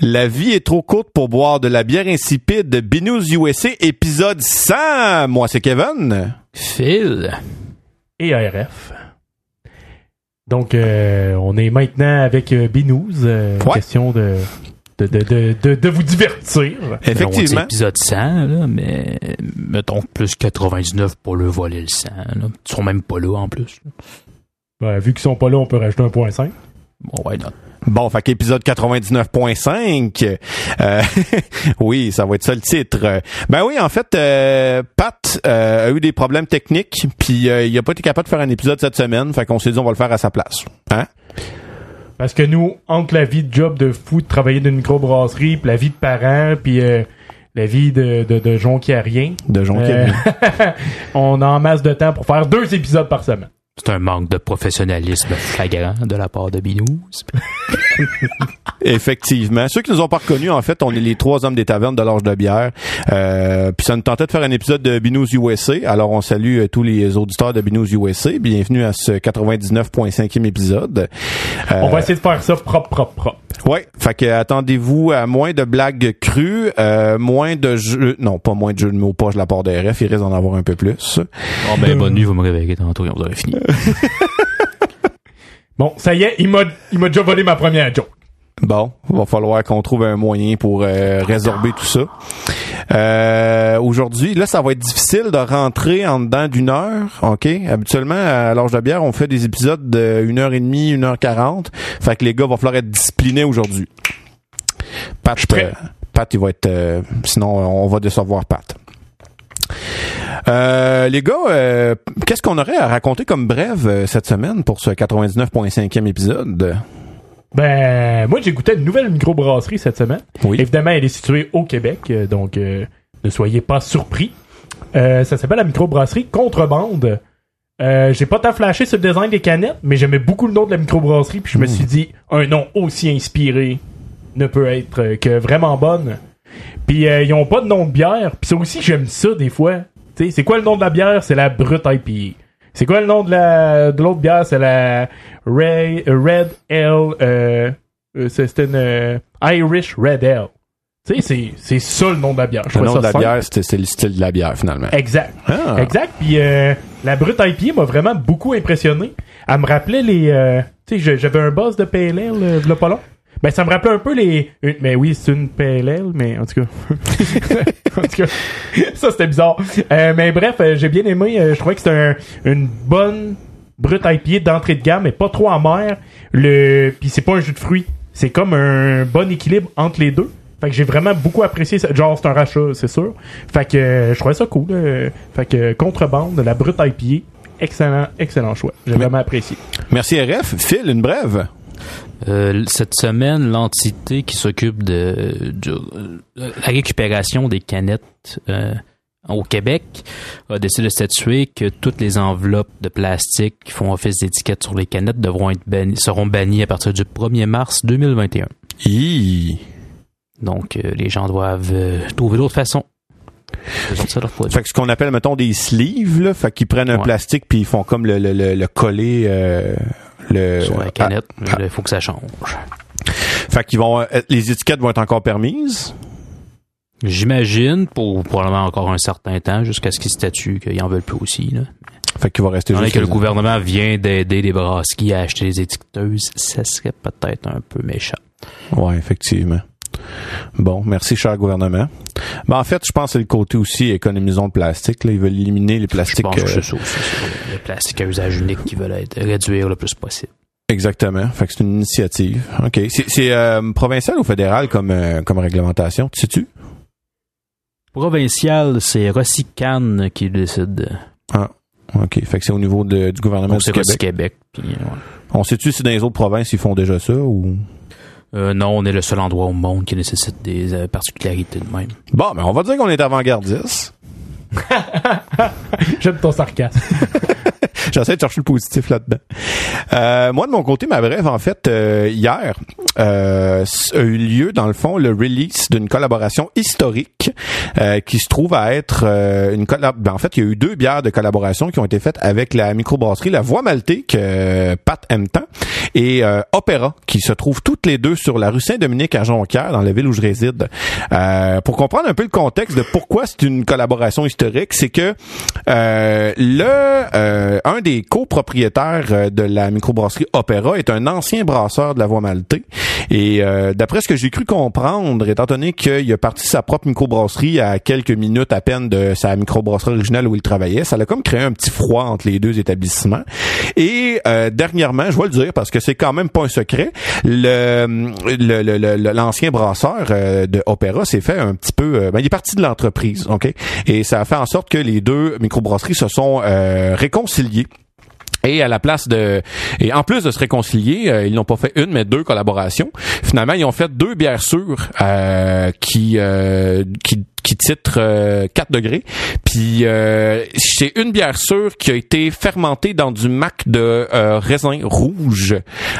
La vie est trop courte pour boire de la bière insipide de Binous USA épisode 100. Moi, c'est Kevin. Phil. et ARF. Donc, euh, on est maintenant avec euh, Binous. euh, Ouais. Question de, de, de, de, de, de vous divertir. Effectivement. C'est épisode 100, là, mais mettons plus 99 pour le voler le 100. Là. Ils sont même pas là en plus. Ouais, vu qu'ils sont pas là, on peut rajouter 1.5. Bon, ouais, non. Bon, fait qu'épisode 99.5. Euh, oui, ça va être ça le titre. Ben oui, en fait, euh, Pat euh, a eu des problèmes techniques, puis euh, il a pas été capable de faire un épisode cette semaine, fait qu'on s'est dit on va le faire à sa place. Hein? Parce que nous, entre la vie de job de fou, de travailler dans une microbrasserie, puis la vie de parents, puis euh, la vie de, de, de jonquiarien, De Jean euh, on a en masse de temps pour faire deux épisodes par semaine. C'est un manque de professionnalisme flagrant de la part de Binous. Effectivement. Ceux qui nous ont pas reconnus, en fait, on est les trois hommes des tavernes de l'âge de bière. Euh, puis ça nous tentait de faire un épisode de Binous USA. Alors on salue euh, tous les auditeurs de Binous USA. Bienvenue à ce 99.5e épisode. Euh, On va essayer de faire ça propre, propre, propre. Ouais, fait que attendez-vous à moins de blagues crues, euh, moins de jeux, non pas moins de jeux de mots poche de la part de RF, il risque d'en avoir un peu plus. Oh, ben, bonne nuit, vous me réveillez tantôt quand vous aurez fini. Bon, ça y est, il m'a il m'a déjà volé ma première joke. Bon, va falloir qu'on trouve un moyen pour euh, résorber tout ça. Euh, Aujourd'hui, là, ça va être difficile de rentrer en dedans d'une heure, ok? Habituellement, à l'âge de bière, on fait des épisodes de une heure et demie, une heure quarante. Fait que les gars, va falloir être disciplinés aujourd'hui. Pat, prêt. euh, Pat, il va être... euh, sinon, on va décevoir Pat. Euh, les gars, euh, qu'est-ce qu'on aurait à raconter comme brève euh, cette semaine pour ce 99.5e épisode? Ben, moi, j'ai goûté une nouvelle microbrasserie cette semaine. Oui. Évidemment, elle est située au Québec, euh, donc euh, ne soyez pas surpris. Euh, ça s'appelle la microbrasserie Contrebande. Euh, j'ai pas tant flashé sur le design des canettes, mais j'aimais beaucoup le nom de la microbrasserie, puis je me suis dit, un nom aussi inspiré ne peut être que vraiment bonne. Puis euh, ils ont pas de nom de bière, puis ça aussi j'aime ça des fois. Sais, c'est quoi le nom de la bière? C'est la Brute IPA. C'est quoi le nom de la de l'autre bière? C'est la Ray, euh, Red Ale. Euh, euh, c'est- C'était une euh, Irish Red Ale. Tu sais, c'est c'est ça le nom de la bière. Je Le nom de la simple. bière, c'est le style de la bière finalement. Exact. Ah. Exact. Puis euh, la Brute IPA m'a vraiment beaucoup impressionné. Elle me rappelait les. euh, tu sais, j'avais un boss de PLL, v'là pas long. Ben, ça me rappelait un peu les. une- mais oui, c'est une PLL, mais en tout cas. en tout cas, ça c'était bizarre. Euh, mais bref, euh, j'ai bien aimé. euh, je trouvais que c'était un- une bonne Brute IPA d'entrée de gamme, mais pas trop amère. Le, puis c'est pas un jus de fruits. C'est comme un bon équilibre entre les deux. Fait que j'ai vraiment beaucoup apprécié ça. Genre, c'est un rachat, c'est sûr. Fait que euh, je trouvais ça cool. euh. Fait que contrebande, la brute IPA, excellent, excellent choix. J'ai vraiment apprécié. Merci RF. Phil, une brève? Euh, cette semaine, l'entité qui s'occupe de, de- euh, la récupération des canettes euh, au Québec a décidé de statuer que toutes les enveloppes de plastique qui font office d'étiquette sur les canettes devront être bannies, seront bannies à partir du 1er mars 2021. Hi. Donc, euh, les gens doivent euh, trouver d'autres façons. Fait que ce qu'on appelle, mettons, des sleeves, là. Fait qu'ils prennent un Ouais. plastique puis ils font comme le, le, le, le coller, euh, le... sur la canette, ah. il faut que ça change. Ah, fait qu'ils vont, euh, les étiquettes vont être encore permises? J'imagine, pour probablement encore un certain temps, jusqu'à ce qu'ils statuent qu'ils en veulent plus aussi. Là. Fait qu'il va rester juste... que le gouvernement vient d'aider les brasseries à acheter les étiqueteuses, ça serait peut-être un peu méchant. Ouais, effectivement. Bon, merci, cher gouvernement. Ben, en fait, je pense que c'est le côté aussi économisons le plastique. Là. Ils veulent éliminer les Je plastiques. pense que euh, c'est ça aussi. c'est Le plastique à usage unique qui veulent être, réduire le plus possible. Exactement. Fait que c'est une initiative. OK. C'est, c'est euh, provincial ou fédéral comme, euh, comme réglementation? Tu sais-tu? Provincial, c'est Rossi Cannes qui décide. OK. Fait que c'est au niveau de- du gouvernement Donc du c'est Québec. Rossi Québec. puis, ouais. On sait-tu si dans les autres provinces, ils font déjà ça ou... Euh, non, on est le seul endroit au monde qui nécessite des euh, particularités de même. Bon, mais on va dire qu'on est avant-gardiste. J'aime ton sarcasme. J'essaie de chercher le positif là-dedans. Euh, moi, de mon côté, ma brève, en fait, euh, hier, euh, a eu lieu, dans le fond, le release d'une collaboration historique euh, qui se trouve à être euh, une collab... ben, en fait, il y a eu deux bières de collaboration qui ont été faites avec la microbrasserie La Voix Maltais, que euh, Pat aime tant, et Opéra, qui se trouvent toutes les deux sur la rue Saint-Dominique à Jonquière, dans la ville où je réside. Pour comprendre un peu le contexte de pourquoi c'est une collaboration historique, c'est que euh, le euh, un des copropriétaires euh, de la microbrasserie Opéra est un ancien brasseur de la Voie Maltais. Et d'après ce que j'ai cru comprendre, étant donné qu'il a parti sa propre microbrasserie à quelques minutes à peine de sa microbrasserie originale où il travaillait, ça a comme créé un petit froid entre les deux établissements. Et dernièrement, je vais le dire parce que c'est quand même pas un secret, le le- le- le- l'ancien brasseur de Opéra s'est fait un petit peu, ben, il est parti de l'entreprise, ok, et ça a fait en sorte que les deux microbrasseries se sont euh, réconciliées. Et à la place de et en plus de se réconcilier, euh, ils n'ont pas fait une mais deux collaborations. Finalement, ils ont fait deux bières sûres euh, qui euh, qui qui titre euh, 4 degrés. Puis euh, c'est une bière sûre qui a été fermentée dans du mac de euh, raisin rouge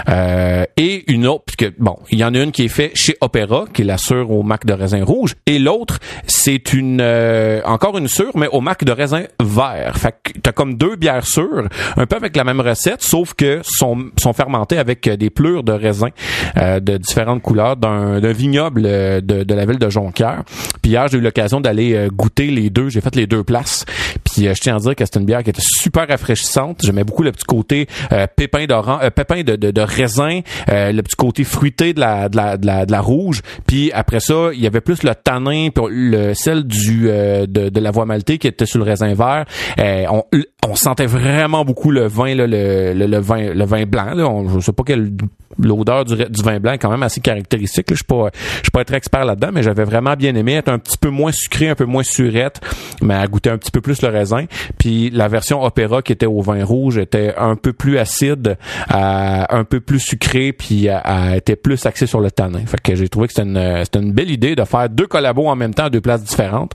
euh, et une autre puisque bon, il y en a une qui est faite chez Opéra qui est la sûre au mac de raisin rouge et l'autre c'est une euh, encore une sûre mais au mac de raisin vert. Fait que t'as comme deux bières sûres un peu avec la même recette sauf que sont sont fermentées avec des plures de raisin de différentes couleurs d'un vignoble de, de la ville de Jonquière. Puis hier j'ai eu l'occasion d'aller euh, goûter les deux. J'ai fait les deux places. Puis euh, je tiens à dire que c'était une bière qui était super rafraîchissante. J'aimais beaucoup le petit côté euh, pépin d'orange, pépin de, de, de raisin, le petit côté fruité de la, de la, de la, de la rouge. Puis après ça, il y avait plus le tanin, puis le sel du de, de la voie maltée qui était sur le raisin vert. On, on sentait vraiment beaucoup le vin, là, le, le, le vin, le vin blanc. Là. On, je sais pas quelle l'odeur du, vin blanc est quand même assez caractéristique. Je suis pas, je suis pas très expert là-dedans, mais j'avais vraiment bien aimé être un petit peu moins sucré, un peu moins surette, mais à goûter un petit peu plus le raisin. Puis la version opéra qui était au vin rouge était un peu plus acide, un peu plus sucré, puis était plus axé sur le tanin. Fait que j'ai trouvé que c'était une, une belle idée de faire deux collabos en même temps à deux places différentes.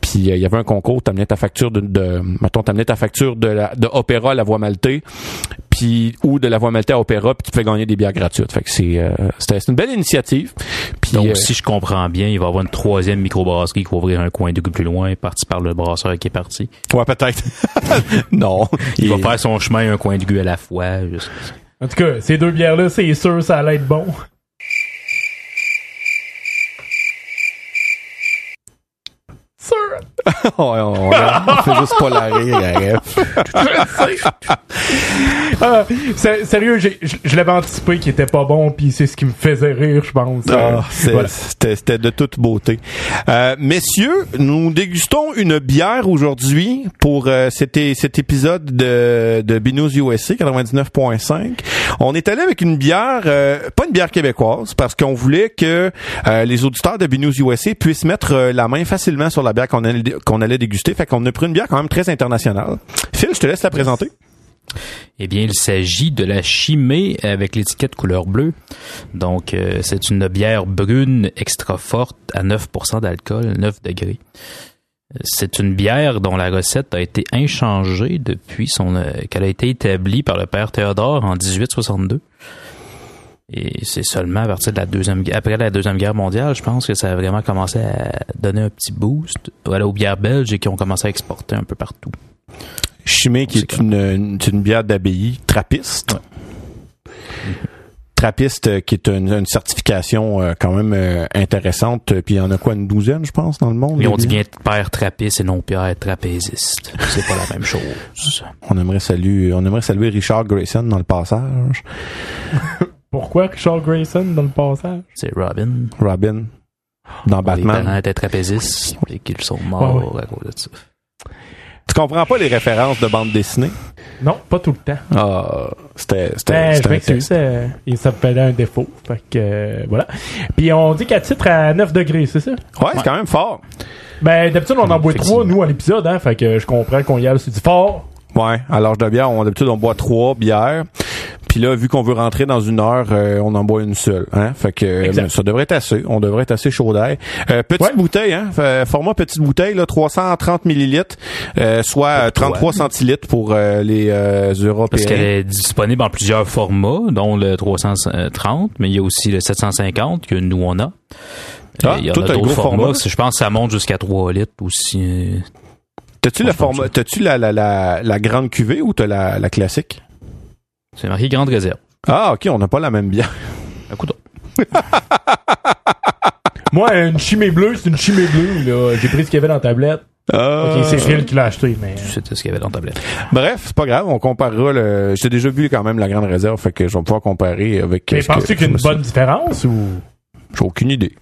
Puis euh, il y avait un concours, t'amenais ta facture de, de mettons, t'amenais ta facture de, la, de opéra la voie maltais, puis ou de la voie maltais à opéra, puis tu fais gagner des bières gratuites. Fait que c'est, euh, c'était, c'est une belle initiative. Puis Donc, euh, si je comprends bien, il va y avoir une troisième microbrasserie qui va ouvrir un coin de plus loin, parti par le brasseur qui est parti. ouais peut-être. non, Il va faire son chemin un coin de gueux à la fois. juste- En tout cas, ces deux bières-là, c'est sûr, ça allait être bon. Sûr! On, on, on fait juste pas la rire, arrête. Ah, sé- sérieux, je l'avais anticipé qu'il était pas bon, puis c'est ce qui me faisait rire, je pense. Ah, Euh, voilà. c'était, de toute beauté. Euh, messieurs, nous dégustons une bière aujourd'hui pour euh, cet, épisode de, de Binous USA 99.5. On est allé avec une bière, euh, pas une bière québécoise, parce qu'on voulait que euh, les auditeurs de Binous USA puissent mettre euh, la main facilement sur la bière qu'on allait, qu'on allait déguster. Fait qu'on a pris une bière quand même très internationale. Phil, je te laisse la présenter. Eh bien, il s'agit de la chimée avec l'étiquette couleur bleue. Donc, euh, c'est une bière brune extra forte à 9% d'alcool, 9 degrés. C'est une bière dont la recette a été inchangée depuis son euh, qu'elle a été établie par le père Théodore en 1862. Et c'est seulement à partir de la deuxième après la deuxième guerre mondiale, je pense que ça a vraiment commencé à donner un petit boost voilà, aux bières belges et qui ont commencé à exporter un peu partout. Chimée, qui est C'est une, une, une bière d'abbaye trappiste. Trappiste, euh, qui est une, une certification euh, quand même euh, intéressante. Puis il y en a quoi, une douzaine, je pense, dans le monde? Et on dit bien père trappiste et non père trapéziste. C'est pas la même chose. On aimerait saluer, on aimerait saluer Richard Grayson dans le passage. Pourquoi Charles Grayson dans le passage? C'est Robin. Robin. Dans Les Batman. parents étaient trapézistes et qu'ils sont morts Ouais, à cause de ça. Tu comprends pas les références de bande dessinée? Non, pas tout le temps. Ah, c'était, c'était, Ben, je m'excuse, euh, il s'appelait un défaut. Fait que, euh, voilà. Puis on dit qu'à titre à 9 degrés, c'est ça? Ouais, c'est quand même fort. Ben, d'habitude, on en boit Effectivement. trois, nous, à l'épisode, hein. Fait que je comprends qu'on y a c'est du fort. Ouais, à l'âge de bière, on, d'habitude, on boit trois bières. Puis là, vu qu'on veut rentrer dans une heure, euh, on en boit une seule. Hein? Fait que euh, ça devrait être assez. On devrait être assez chaud d'air. Euh, petite Ouais. bouteille, hein? Fait- format petite bouteille, là, 330 millilitres, euh, soit euh, 33 centilitres pour euh, les euh, Européens. Parce qu'elle est disponible en plusieurs formats, dont le 330, mais il y a aussi le 750 que nous on a. Ah, Euh, il y a d'autres gros formats. format. Je pense que ça monte jusqu'à 3 litres aussi. euh. T'as-tu le format, t'as-tu la, la, la, la grande cuvée ou t'as la, la classique? C'est marqué grande réserve. Ah, ok, on n'a pas la même bière. Écoute, Moi, une chimée bleue, c'est une chimée bleue, là. J'ai pris ce qu'il y avait dans la tablette. Ah. Ok, c'est Phil qui l'a acheté, mais. c'était ce qu'il y avait dans la tablette. Bref, c'est pas grave, on comparera le. J'ai déjà vu quand même la grande réserve, fait que je vais pouvoir comparer avec. Mais penses-tu qu'il y a je une bonne différence ou? J'ai aucune idée.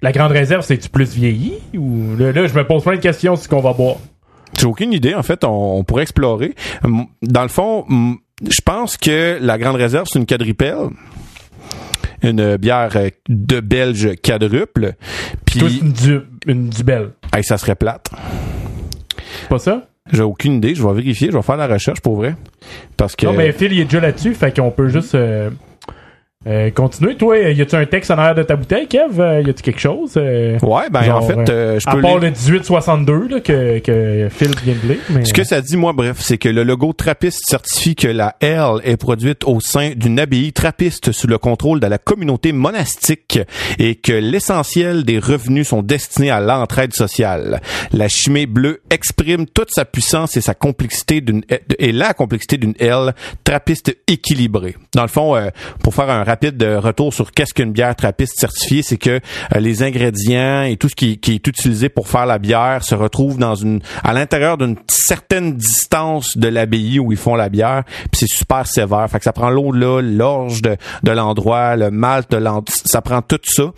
La grande réserve, c'est-tu plus vieilli? Ou? Là, là, je me pose plein de questions sur ce qu'on va boire. J'ai aucune idée. En fait, on, on pourrait explorer. Dans le fond, je pense que la grande réserve, c'est une quadripelle. Une bière euh, de Belge quadruple. Puis, c'est une, du, une hey, ça serait plate. C'est pas ça? J'ai aucune idée. Je vais vérifier. Je vais faire la recherche pour vrai. Parce que. Non, mais Phil, il est déjà là-dessus, fait qu'on peut juste euh, euh, continuer. Toi, y a-tu un texte en arrière de ta bouteille, Kev? Euh, y a-tu quelque chose? euh, Ouais, ben genre, en fait, euh, je à peux part lire- le 1862 là, que, que Phil vient de lire. Mais... Ce que ça dit, moi, bref, c'est que le logo trappiste certifie que la L est produite au sein d'une abbaye trappiste sous le contrôle de la communauté monastique et que l'essentiel des revenus sont destinés à l'entraide sociale. La chimée bleue exprime toute sa puissance et sa complexité d'une et la complexité d'une L trappiste équilibrée. Dans le fond, euh, pour faire un rapide euh, retour sur qu'est-ce qu'une bière trappiste certifiée, c'est que euh, les ingrédients et tout ce qui, est utilisé pour faire la bière se retrouve dans une à l'intérieur d'une certaine distance de l'abbaye où ils font la bière, puis c'est super sévère. Fait que ça prend l'eau là, l'orge de, de l'endroit, le malt de l'endroit, ça prend tout ça.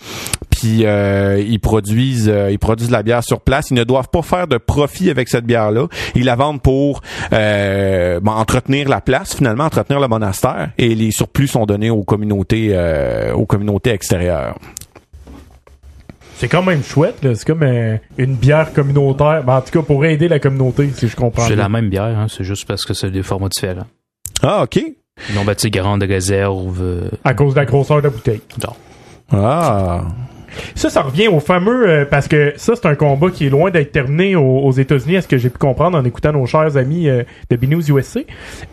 Puis euh, ils produisent euh, ils produisent la bière sur place. Ils ne doivent pas faire de profit avec cette bière là. Ils la vendent pour euh, bon, entretenir la place finalement, entretenir le monastère et les surplus sont donnés aux communautés euh, aux communautés extérieures. C'est quand même chouette, là. C'est comme euh, une bière communautaire. Ben, en tout cas, pour aider la communauté, si je comprends. C'est la même bière, hein, c'est juste parce que c'est des formats différents. Ah OK. Ils ont bâti grande réserve. euh, À cause de la grosseur de la bouteille. genre. Ah. Ça, ça revient au fameux, euh, parce que ça, c'est un combat qui est loin d'être terminé aux, États-Unis, à ce que j'ai pu comprendre en écoutant nos chers amis euh, de BNews USA.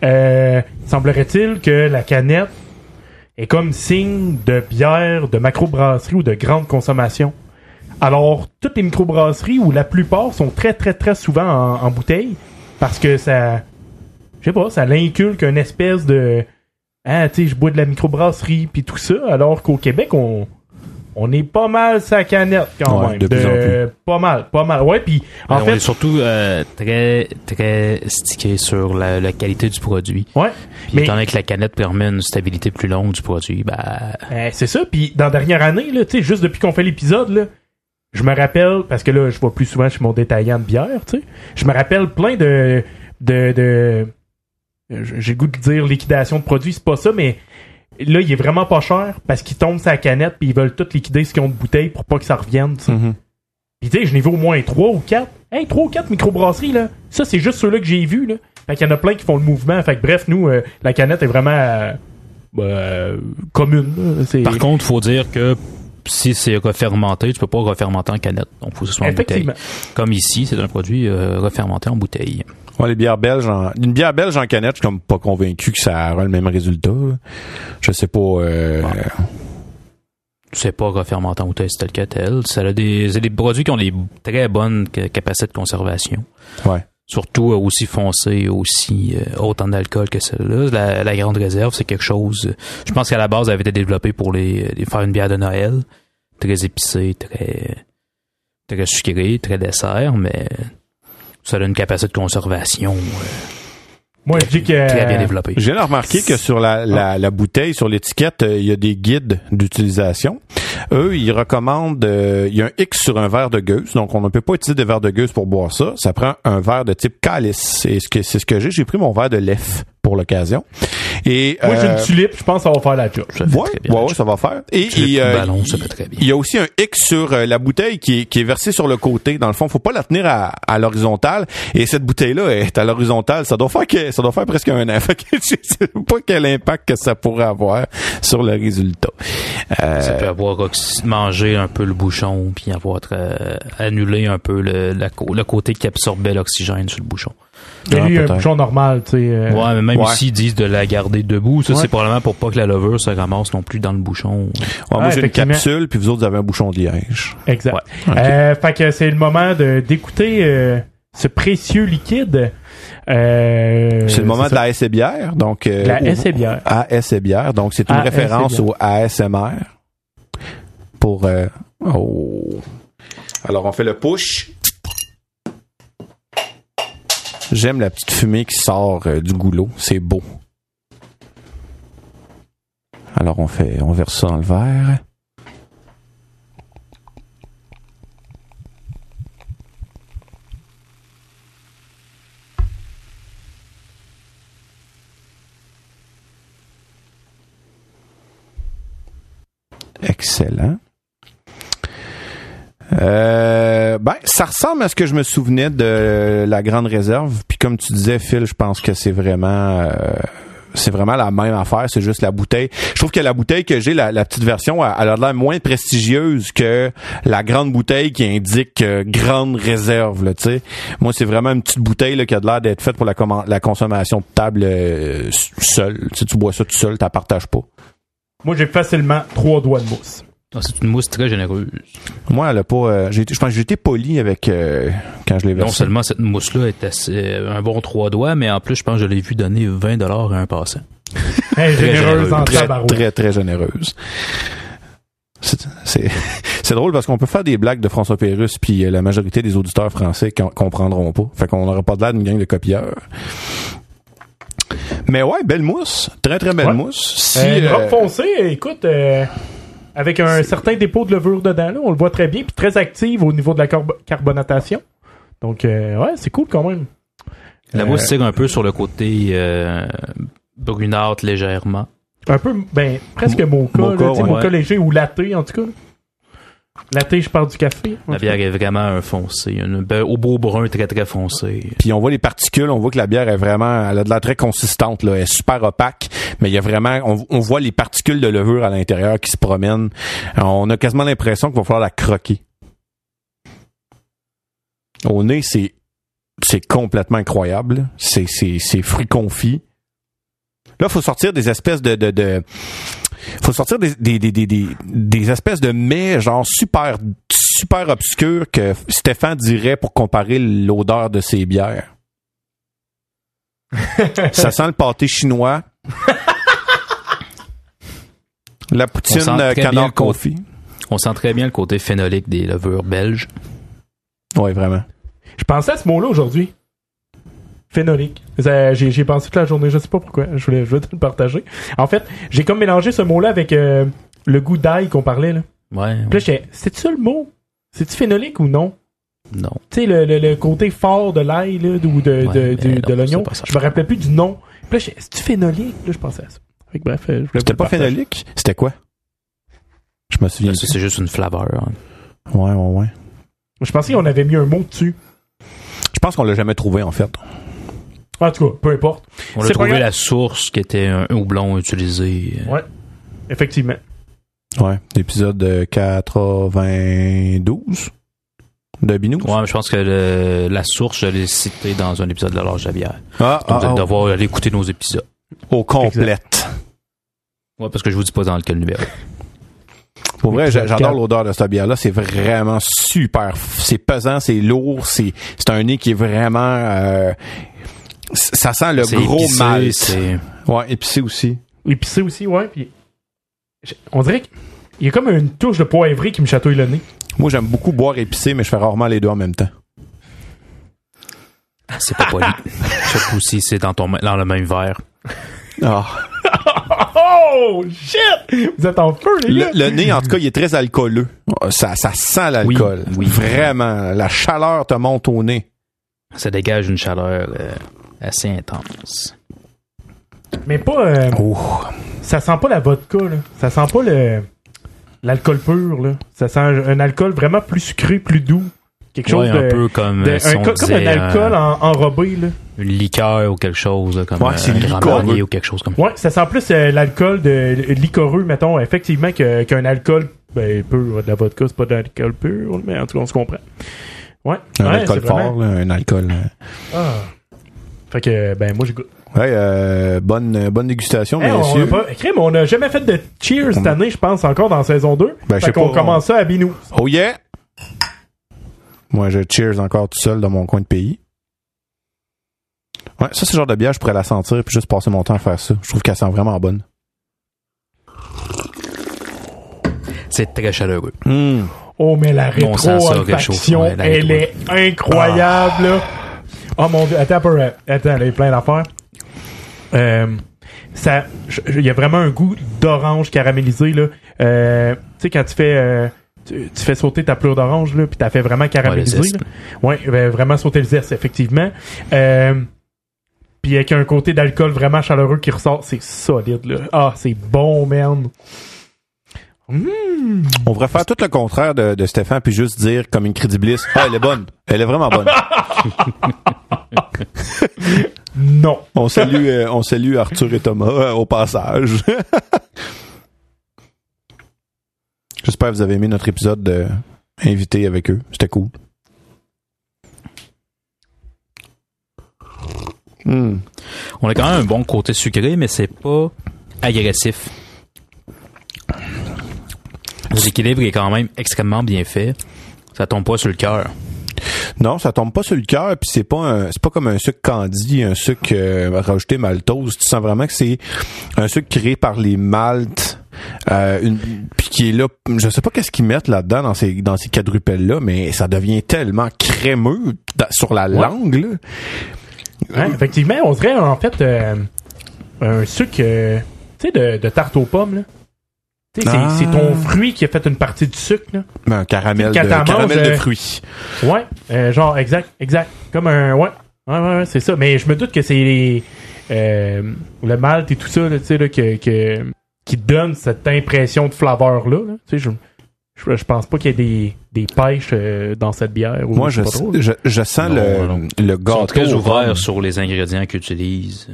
Euh, semblerait-il que la canette est comme signe de bière, de macrobrasserie ou de grande consommation. Alors, toutes les microbrasseries, ou la plupart, sont très, très, très souvent en, en bouteille, parce que ça, je sais pas, ça l'inculque une espèce de, ah, tu sais, je bois de la microbrasserie, puis tout ça, alors qu'au Québec, on, on est pas mal sa canette quand Ouais, même. de plus en plus. Pas mal, pas mal. Ouais, puis en Alors, on fait, est surtout euh, très très stické sur la, la qualité du produit. ouais, mais étant donné que la canette permet une stabilité plus longue du produit, bah euh, c'est ça. Puis dans la dernière année, là, tu sais, juste depuis qu'on fait l'épisode, là, je me rappelle parce que là, je vois plus souvent chez mon détaillant de bière, tu sais, je me rappelle plein de de, de j'ai le goût de dire liquidation de produits, c'est pas ça, mais là, il est vraiment pas cher parce qu'ils tombent sa canette puis ils veulent tout liquider ce qu'ils ont de bouteille pour pas que ça revienne. tu sais. Mhm. Tu sais, je n'ai vu au moins 3 ou 4. Hey, 3 ou 4 microbrasseries, là. Ça, c'est juste ceux-là que j'ai vus, là. Fait qu'il y en a plein qui font le mouvement. Fait que bref, nous, euh, la canette est vraiment euh, euh, commune. là. C'est- Par contre, faut dire que si c'est refermenté, tu peux pas refermenter en canette. Donc, faut que ce soit en bouteille. Comme ici, c'est un produit euh, refermenté en bouteille. Ouais, les bières belges en... une bière belge en canette, je suis comme pas convaincu que ça aura le même résultat. Je sais pas euh, C'est pas refermenté en bouteille, c'est tel que tel. Ça a des, c'est des produits qui ont des très bonnes ca- capacités de conservation. ouais. Surtout euh, aussi foncé, aussi euh, haute en alcool que celle-là. La, la grande réserve, c'est quelque chose. euh, je pense qu'à la base, elle avait été développée pour les, faire une bière de Noël, très épicée, très très sucrée, très dessert, mais ça a une capacité de conservation Moi, je dis que. très bien viens de remarquer que sur la, la, la bouteille, sur l'étiquette, euh, il y a des guides d'utilisation. Eux, ils recommandent, euh, il y a un X sur un verre de gueuse, donc on ne peut pas utiliser de verre de gueuse pour boire ça. Ça prend un verre de type calice. Et ce que c'est ce que j'ai. J'ai pris mon verre de lef pour l'occasion. Et Moi, j'ai euh, une tulipe, je pense que ça va faire la job. Ça Ouais, bien. ouais, ouais, ça va faire. Et il, euh, ballon, ça fait très bien. il y a aussi un X sur euh, la bouteille qui est, qui est versée sur le côté. Dans le fond, faut pas la tenir à, à l'horizontale. Et cette bouteille-là est à l'horizontale. Ça doit faire que ça doit faire presque un an. Je sais pas quel impact que ça pourrait avoir sur le résultat. Euh, Ça peut avoir mangé un peu le bouchon, puis avoir euh, annulé un peu le, la le côté qui absorbait l'oxygène sur le bouchon. Mais Ah, lui, un peut-être. bouchon normal, tu sais. euh, Ouais, mais même Ouais. ici, ils disent de la garder debout. Ça, Ouais. c'est probablement pour pas que la levure se ramasse non plus dans le bouchon. ouais, moi, j'ai une capsule, puis vous autres, vous avez un bouchon de liège. Exact. Ouais. Euh, fait que c'est le moment de d'écouter euh, ce précieux liquide. Euh, c'est le moment de la bière. Donc, euh, La S bière. AS et bière. Donc, c'est une référence au ASMR. Pour. euh, oh. Alors, on fait le push. J'aime la petite fumée qui sort du goulot. C'est beau. Alors, on fait. On verse ça dans le verre. Excellent. Euh, ben, ça ressemble à ce que je me souvenais de la grande réserve. Puis comme tu disais, Phil, je pense que c'est vraiment, euh, c'est vraiment la même affaire. C'est juste la bouteille. Je trouve que la bouteille que j'ai, la, petite version, elle, a l'air moins prestigieuse que la grande bouteille qui indique euh, grande réserve. Là. Moi, c'est vraiment une petite bouteille là, qui a l'air d'être faite pour la, consommation de table euh, seule. Tu sais, tu bois ça tout seul, tu partages pas. Moi, j'ai facilement trois doigts de mousse. Ah, c'est une mousse très généreuse. Moi, elle a pas. euh, j'ai je pense que j'ai été poli avec euh, quand je l'ai Non versé. seulement cette mousse-là est assez, un bon trois doigts, mais en plus, je pense que je l'ai vu donner 20 dollars à un passant. Hey, généreuse généreuse. en très, très, très généreuse. C'est- C'est c'est drôle parce qu'on peut faire des blagues de François Pérusse puis euh, la majorité des auditeurs français com- comprendront pas. Fait qu'on n'aura pas de l'air d'une gang de copieurs. Mais ouais, belle mousse. Très, très belle Ouais. mousse. Si, Euh, euh, robe foncée, écoute, euh, avec un certain dépôt de levure dedans, là, on le voit très bien, puis très active au niveau de la carb- carbonatation. Donc, euh, ouais, c'est cool quand même. La Euh, mousse tire un peu sur le côté euh, brunâtre légèrement. Un peu, ben, presque mocha, Mocha, là, ouais. mocha léger ou latte, en tout cas. Latte, je parle du café. La bière est vraiment un foncé. Une, au beau brun très très foncé. Puis on voit les particules, on voit que la bière est vraiment, elle a de l'air très consistante, là, elle est super opaque, mais il y a vraiment, on, on voit les particules de levure à l'intérieur qui se promènent. On a quasiment l'impression qu'il va falloir la croquer. Au nez, c'est c'est complètement incroyable. C'est c'est c'est fruits confits. Là, faut sortir des espèces de de, de faut sortir des, des, des, des, des, des espèces de mets genre super super obscurs que Stéphane dirait pour comparer l'odeur de ses bières. Ça sent le pâté chinois. La On poutine sent euh, très bien canard le côté- confit. On sent très bien le côté phénolique des levures belges. Oui, vraiment. Je pensais à ce mot-là aujourd'hui. Phénolique. J'ai j'ai pensé toute la journée, je sais pas pourquoi. Je voulais, je voulais te le partager. En fait, j'ai comme mélangé ce mot-là avec euh, le goût d'ail qu'on parlait. Là. Ouais, Puis là, j'étais, c'est ça le mot? C'est-tu phénolique ou non? non. Tu sais, le, le, le côté fort de l'ail, là, ou de, de, Ouais, de non, l'oignon. Je me rappelais plus du nom. Puis là, j'étais, c'est-tu phénolique? Là, je pensais à ça. Fait que bref, euh, je voulais C'était pas partager. phénolique? C'était quoi? Je me souviens. Ça, c'est juste une flaveur. hein. Ouais, ouais, ouais. Je pensais qu'on avait mis un mot dessus. Je pense qu'on l'a jamais trouvé, en fait. En tout cas, peu importe. On a trouvé la source qui était un houblon utilisé. Ouais. Effectivement. Ouais. L'épisode euh, 92 de Binous. Ouais, mais je pense que le- la source, je l'ai citée dans un épisode de la Loge de la bière. Ah, Donc, vous ah, allez ah, devoir aller écouter nos épisodes. au complète. Ouais, parce que je vous dis pas dans quel numéro. Pour vrai, j'adore l'odeur de cette bière-là. C'est vraiment super. C'est pesant, c'est lourd, c'est c'est un nez qui est vraiment. euh, ça sent le gros épicé, malt. c'est- Ouais, épicé aussi. Épicé aussi, ouais. Puis, on dirait qu'il y a comme une touche de poivré qui me chatouille le nez. Moi, j'aime beaucoup boire épicé, mais je fais rarement les deux en même temps. C'est pas poli. Surtout si c'est dans, ton, dans le même verre. Ah. Oh, shit! Vous êtes en feu, les gars! Le, le nez, en tout cas, il est très alcooleux. Ça, ça sent l'alcool. Oui, oui. Vraiment. La chaleur te monte au nez. Ça dégage une chaleur euh, assez intense. Mais pas. euh, Ouh. ça sent pas la vodka, là. Ça sent pas le. L'alcool pur, là. Ça sent un, un alcool vraiment plus sucré, plus doux. Quelque chose Ouais, de. un peu comme, de- euh, si un on co- comme disait, un alcool euh, en, enrobé, là. une liqueur ou quelque chose, là, comme Ouais, c'est un. Marnier ou quelque chose comme ça. Ouais, ça sent plus euh, l'alcool de liquoreux, mettons, effectivement, que- qu'un alcool ben, pur. De la vodka, c'est pas de l'alcool pur, mais en tout cas, on se comprend. Ouais. Un ouais, alcool fort, vraiment- là, un alcool. Ah. Fait que, ben, moi, j'ai goût. Ouais, euh, bonne, bonne dégustation, Hey, on, messieurs. a pas... Crime, on a jamais fait de cheers cette année, je pense, encore dans saison 2. Ben, je fait sais qu'on commence ça à Binou. Oh yeah! Moi, je cheers encore tout seul dans mon coin de pays. Ouais, ça, c'est le genre de bière, je pourrais la sentir puis juste passer mon temps à faire ça. Je trouve qu'elle sent vraiment bonne. C'est très chaleureux. Hum. Oh, mais la On rétro-olfaction, ouais, elle est incroyable. Oh mon dieu, attends peu. Attends, il y a plein d'affaires. Euh, ça, il y a vraiment un goût d'orange caramélisé, là. Euh, tu sais, quand tu fais, euh, tu, tu fais sauter ta pleure d'orange, là, puis t'as fait vraiment caraméliser, Ouais, là. Ben, vraiment sauter le zeste, effectivement. Euh, puis avec un côté d'alcool vraiment chaleureux qui ressort, c'est solide, là. Ah, c'est bon, man. Mmh. On devrait faire tout le contraire de, de Stéphane puis juste dire comme une crédibliste. Ah, elle est bonne. Elle est vraiment bonne. Non. On salue, euh, on salue Arthur et Thomas euh, au passage. J'espère que vous avez aimé notre épisode de invité avec eux. C'était cool. Hmm. On a quand même un bon côté sucré, mais c'est pas agressif. L'équilibre est quand même extrêmement bien fait. Ça tombe pas sur le cœur. Non, ça tombe pas sur le cœur, puis c'est pas un, c'est pas comme un sucre candy, un sucre euh, rajouté maltose. Tu sens vraiment que c'est un sucre créé par les maltes, euh, une, puis qui est là. Je sais pas qu'est-ce qu'ils mettent là-dedans dans ces dans ces quadrupelles là, mais ça devient tellement crémeux sur la langue. Là. Ouais, effectivement, on dirait en fait euh, un sucre, euh, tu sais, de, de tarte aux pommes. Là. Tu sais, c'est- Ah. c'est ton fruit qui a fait une partie du sucre. Là. Mais un caramel, de, caramel de euh, fruits. Ouais, euh, genre, exact, exact. Comme un. Ouais, ouais, ouais, ouais, c'est ça. Mais je me doute que c'est les, euh, le malt et tout ça, là, tu sais, là, que, que, qui donne cette impression de flaveur-là. là. Tu sais, je, je, je pense pas qu'il y ait des, des pêches euh, dans cette bière. Ou Moi, je, trop, je, je sens Non, le, non. le Ils sont gâteau. très ouverts sur les ingrédients qu'ils utilisent.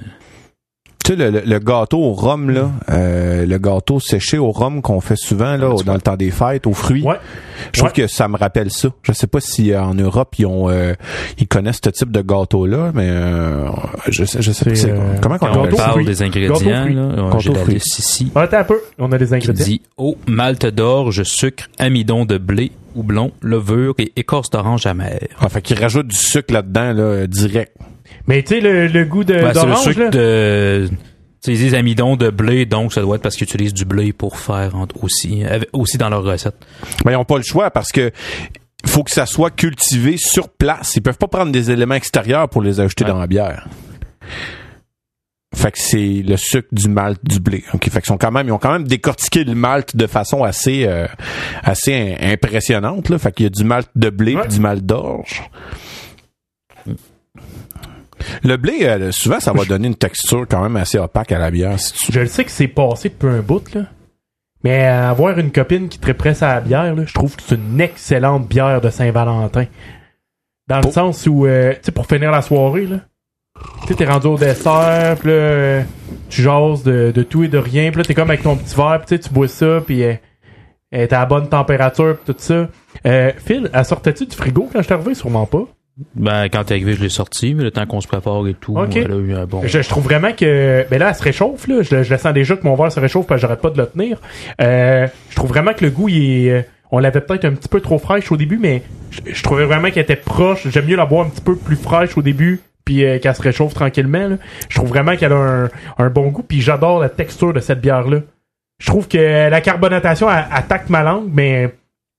Tu sais, le, le- le gâteau au rhum, là, euh, le gâteau séché au rhum qu'on fait souvent là, Ah, dans le temps des fêtes, aux fruits. Ouais. Je trouve Ouais. que ça me rappelle ça. Je sais pas si euh, en Europe ils ont euh, ils connaissent ce type de gâteau là, mais je sais je sais pas C'est, comment on on parle des ingrédients, là, j'ai la liste ici. Attends un peu, on a des qui ingrédients. dit eau, malte d'orge, sucre, amidon de blé, houblon, levure et écorce d'orange amère. Ah, fait qu'ils rajoutent du sucre là-dedans là, direct. Mais tu sais, le, le goût de, Ben, c'est le d'orange, sucre là. de... tu sais, Ils disent amidon de blé, donc ça doit être parce qu'ils utilisent du blé pour faire aussi, aussi dans leur recette. Mais ils ont pas le choix parce que faut que ça soit cultivé sur place. Ils peuvent pas prendre des éléments extérieurs pour les ajouter Ouais. dans la bière. Fait que c'est le sucre du malt du blé. Ok, fait qu'ils sont quand même, ils ont quand même décortiqué le malt de façon assez, euh, assez im- impressionnante. Là. Fait qu'il y a du malt de blé Ouais. du malt d'orge. Le blé, euh, souvent, ça va donner une texture quand même assez opaque à la bière. Si tu... Je le sais que c'est passé depuis un bout, là. Mais euh, avoir une copine qui triperait sa bière, là, je trouve que c'est une excellente bière de Saint-Valentin. Dans le sens où, euh, tu sais, pour finir la soirée, là, tu t'es rendu au dessert, pis là, tu jases de, de tout et de rien, pis là, t'es comme avec ton petit verre, pis tu bois ça, pis euh, est à la bonne température, pis tout ça. Euh, Phil, elle sortait-tu du frigo quand je arrivé? Sûrement pas. Ben, quand t'es arrivé, je l'ai sorti, mais le temps qu'on se prépare et tout, Ok. elle a eu un bon... Je, je trouve vraiment que. Ben là, elle se réchauffe, là. Je, je le sens déjà que mon verre se réchauffe parce que j'arrête pas de le tenir. Euh, je trouve vraiment que le goût, il est. euh, On l'avait peut-être un petit peu trop fraîche au début, mais je, je trouvais vraiment qu'elle était proche. J'aime mieux la boire un petit peu plus fraîche au début, puis euh, qu'elle se réchauffe tranquillement. là. Je trouve vraiment qu'elle a un, un bon goût, puis j'adore la texture de cette bière-là. Je trouve que la carbonatation elle attaque ma langue, mais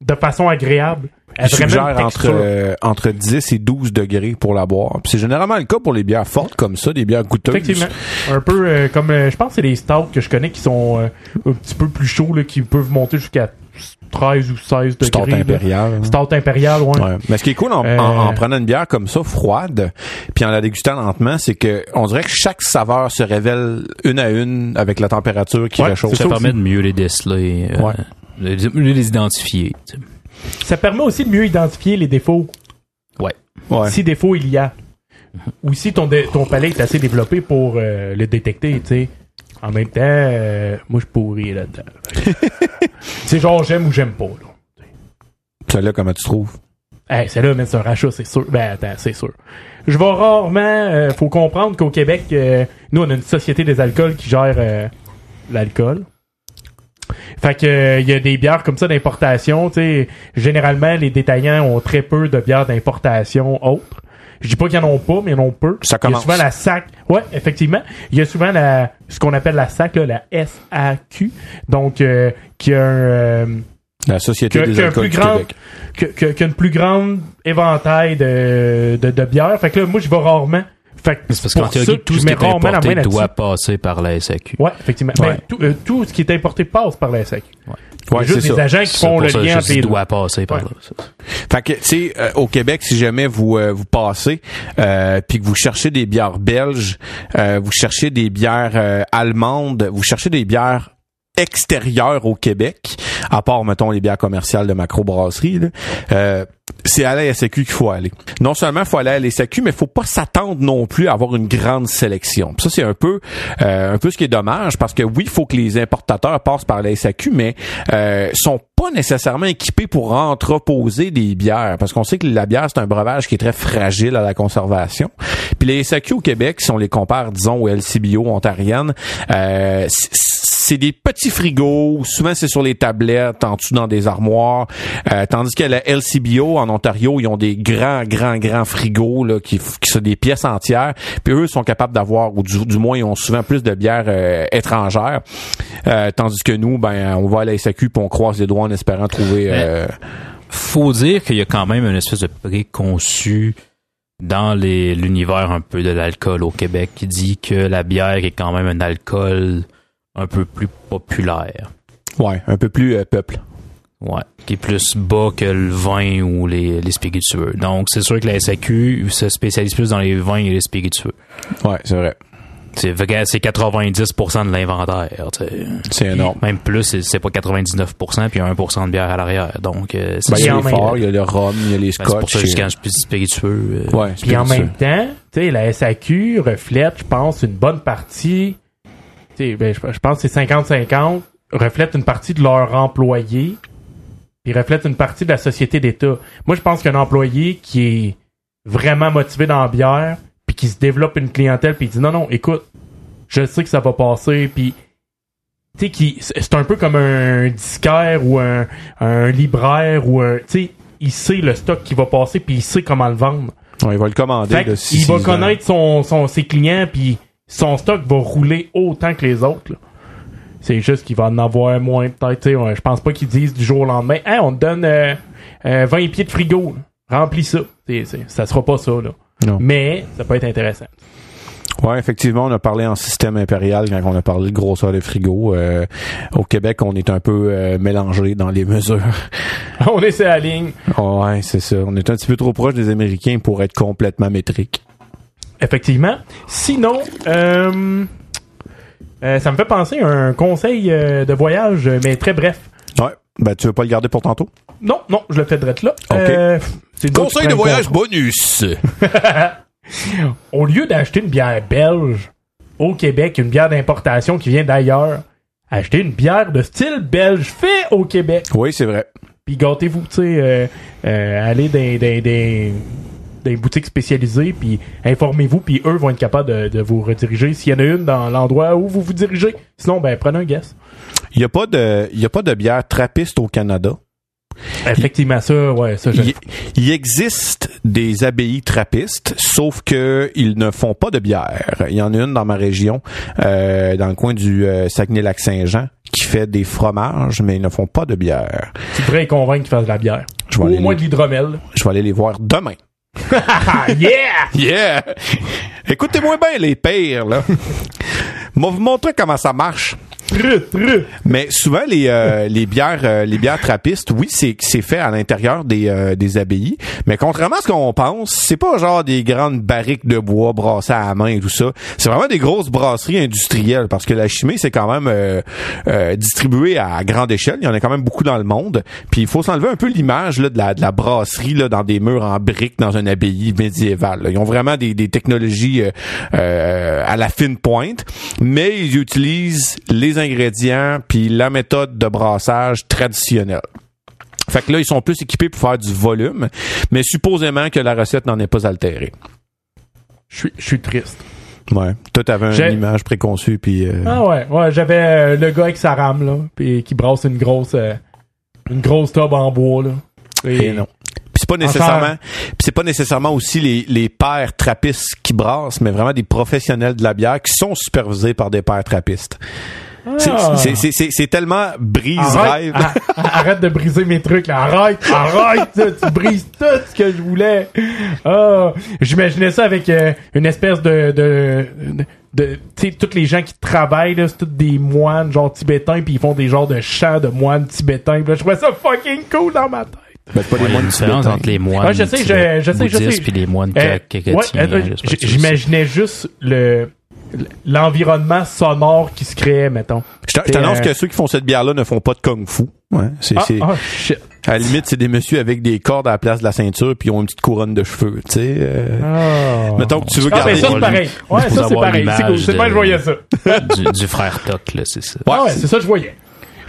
de façon agréable. Elle une entre, euh, entre 10 et 12 degrés pour la boire. C'est généralement le cas pour les bières fortes comme ça, des bières goûteuses. Effectivement. Un peu euh, comme, euh, je pense que c'est les stouts que je connais qui sont euh, un petit peu plus chauds, là, qui peuvent monter jusqu'à 13 ou 16 Stout degrés. là. impérial. hein. Stout impérial, ouais. Ouais. Mais ce qui est cool en, Euh, en- en prenant une bière comme ça, froide, puis en la dégustant lentement, c'est que on dirait que chaque saveur se révèle une à une avec la température qui Ouais, réchauffe. Ça ça permet aussi. de mieux les déceler, euh, Ouais. de de mieux les identifier. Ça permet aussi de mieux identifier les défauts. Ouais. Ouais. Si défaut il y a. Ou si ton, ton palais est assez développé pour euh, le détecter, tu sais. En même temps, euh, moi je pourris là-dedans. c'est genre j'aime ou j'aime pas, là. Celle-là, comment tu trouves? Hey, c'est là, mais c'est un rachat, c'est sûr. Ben, attends, c'est sûr. Je vais rarement. euh, faut comprendre qu'au Québec, euh, nous, on a une société des alcools qui gère euh, l'alcool. Fait que euh, il y a des bières comme ça d'importation. Tu sais, généralement, les détaillants ont très peu de bières d'importation autres. Je dis pas qu'ils en ont pas, mais ils en ont peu. Ça Il y a commence. souvent la SAC. Ouais, effectivement. Il y a souvent la, ce qu'on appelle la SAC, là, la SAQ. Donc, euh, qui a un, euh, La Société Que- des que alcools plus du grande- Québec. que, que, qu'une plus grande éventail de, de, de bières. Fait que là, moi, je vais rarement. Fait que C'est parce qu'en théorie, tout ce qui est importé doit passer par la SAQ. Ouais, effectivement. Ouais. Ben, tout, euh, tout ce qui est importé passe par la SAQ. Ouais. Ouais, juste ça. agents qui font le ça lien entre les doit passer par Ouais. là. Fait que, tu sais, euh, au Québec, si jamais vous euh, vous passez, euh, puis que vous cherchez des bières belges, euh, vous cherchez des bières euh, allemandes, vous cherchez des bières extérieures au Québec, à part, mettons, les bières commerciales de macrobrasserie, là, euh, c'est à la SAQ qu'il faut aller. Non seulement faut aller à la SAQ, mais faut pas s'attendre non plus à avoir une grande sélection. Ça, c'est un peu euh, un peu ce qui est dommage, parce que oui, il faut que les importateurs passent par la SAQ, mais euh, sont pas nécessairement équipés pour entreposer des bières, parce qu'on sait que la bière, c'est un breuvage qui est très fragile à la conservation. Puis les SAQ au Québec, si on les compare, disons, aux LCBO ontariennes, euh, c'est des petits frigos, souvent c'est sur les tablettes, en dessous dans des armoires, euh, tandis que la LCBO en Ontario, ils ont des grands, grands, grands frigos là, qui, qui sont des pièces entières, puis eux sont capables d'avoir, ou du, du moins ils ont souvent plus de bières euh, étrangères, Euh, tandis que nous, ben on va à la SAQ puis on croise les doigts en espérant trouver... euh, Faut dire qu'il y a quand même une espèce de préconçu dans l'univers un peu de l'alcool au Québec qui dit que la bière est quand même un alcool un peu plus populaire. ouais, un peu plus euh, peuple. Ouais, qui est plus bas que le vin ou les, les spiritueux. Donc, c'est sûr que la SAQ se spécialise plus dans les vins et les spiritueux. Ouais, c'est vrai. C'est vrai, c'est 90% de l'inventaire. C'est énorme. Même plus, c'est- c'est pas 99%, puis il y a 1% de bière à l'arrière. Donc, euh, c'est Ben, il y a les forts, il y a le rhum, il y a les ben, c'est pour scotch. ça que je et- quand je suis spiritueux. euh, Ouais, Puis en même temps, tu sais, la SAQ reflète, je pense, une bonne partie. Tu sais, ben, je, je pense que c'est 50-50, reflète une partie de leurs employés, puis reflète une partie de la société d'État. Moi, je pense qu'un employé qui est vraiment motivé dans la bière, puis qui se développe une clientèle, puis il dit non, non, écoute, je sais que ça va passer, puis tu sais, qui- c'est un peu comme un disquaire ou un, un libraire ou un, tu sais, il sait le stock qui va passer, puis il sait comment le vendre. Ouais, il va le commander. Fait de six- il va connaître son, son, ses clients, puis son stock va rouler autant que les autres. là. C'est juste qu'il va en avoir moins, peut-être. Je pense pas qu'ils disent du jour au lendemain Hey, on te donne euh, euh, 20 pieds de frigo. Remplis ça. C'est- c'est- ça sera pas ça. Là. Non. Mais ça peut être intéressant. Ouais, effectivement, on a parlé en système impérial quand on a parlé de grosseur de frigo. Euh, au Québec, on est un peu euh, mélangé dans les mesures. on est sur la ligne. ouais, c'est ça. On est un petit peu trop proche des Américains pour être complètement métrique. Effectivement. Sinon, euh, euh, ça me fait penser à un conseil euh, de voyage, mais très bref. Ouais. Ben, tu veux pas le garder pour tantôt? Non, non, je le fais direct là. Ok. Euh, prennent le contrôle. bonus! Au lieu d'acheter une bière belge au Québec, une bière d'importation qui vient d'ailleurs, achetez une bière de style belge fait au Québec. oui, c'est vrai. Puis gâtez-vous, tu sais, euh, euh, allez dans des, des, boutiques spécialisées, puis informez-vous, puis eux vont être capables de, de vous rediriger s'il y en a une dans l'endroit où vous vous dirigez. Sinon, ben prenez un guess. Il y a pas de, il y a pas de bière trappiste au Canada. Effectivement, ça, ouais, ça, je Il, il existe des abbayes trappistes, sauf que ils ne font pas de bière. Il y en a une dans ma région, euh, dans le coin du euh, Saguenay-Lac-Saint-Jean, qui fait des fromages, mais ils ne font pas de bière. tu devrais les convaincre qu'ils fassent de la bière. Je vais Ou aller au moins les- de l'hydromel. Je vais aller les voir demain. Ah, yeah! Yeah! Écoutez-moi bien les pires, là. Moi, vous montrer comment ça marche. Mais souvent les euh, les bières euh, les bières trappistes, oui, c'est c'est fait à l'intérieur des euh, des abbayes, mais contrairement à ce qu'on pense, c'est pas genre des grandes barriques de bois brassées à la main et tout ça. C'est vraiment des grosses brasseries industrielles parce que la chimie c'est quand même euh, euh, distribué à grande échelle, il y en a quand même beaucoup dans le monde. Puis il faut s'enlever un peu l'image là de la de la brasserie là dans des murs en briques dans une abbaye médiévale. là. Ils ont vraiment des des technologies euh, à la fine pointe, mais ils utilisent les ingrédients puis la méthode de brassage traditionnelle. Fait que là, ils sont plus équipés pour faire du volume, mais supposément que la recette n'en est pas altérée. Je suis- triste. Ouais. Toi, t'avais une image préconçue, puis... euh, Ah ouais, ouais, j'avais euh, le gars avec sa rame, là, puis qui brasse une grosse, euh, une grosse tube en bois, là. Et, Et non. Puis c'est pas nécessairement, puis c'est pas nécessairement aussi les, les pères trappistes qui brassent, mais vraiment des professionnels de la bière qui sont supervisés par des pères trappistes. C'est- Ah. c'est- tellement brise Arrête, rêve. ah, ah, arrête de briser mes trucs, là. Arrête, arrête, tu brises tout ce que je voulais. Ah, j'imaginais ça avec euh, une espèce de, de, de, de- tu sais, tous les gens qui travaillent, là, c'est tous des moines, genre tibétains, puis ils font des genres de chants de moines tibétains. Là, je trouvais ça fucking cool dans ma tête. Ben, pas a une moines différence tibétains. entre les moines Ouais, je sais, je- je sais, je sais. puis les moines Euh, ouais, euh. J'imaginais juste le l'environnement sonore qui se créait, mettons. Je t'an- je t'annonce Euh, que ceux qui font cette bière-là ne font pas de kung-fu. Ouais, c'est, Ah, c'est- ah, shit. à la limite, c'est des messieurs avec des cordes à la place de la ceinture puis ils ont une petite couronne de cheveux, tu sais. euh, Ah. Mettons que tu veux Ah, ben garder... ça, c'est pareil. Ouais, ça, c'est pareil. C'est cool. C'est pas que je voyais ça. du, du frère Toc, là, c'est ça. Ouais, Ah ouais, c'est- c'est ça que je voyais.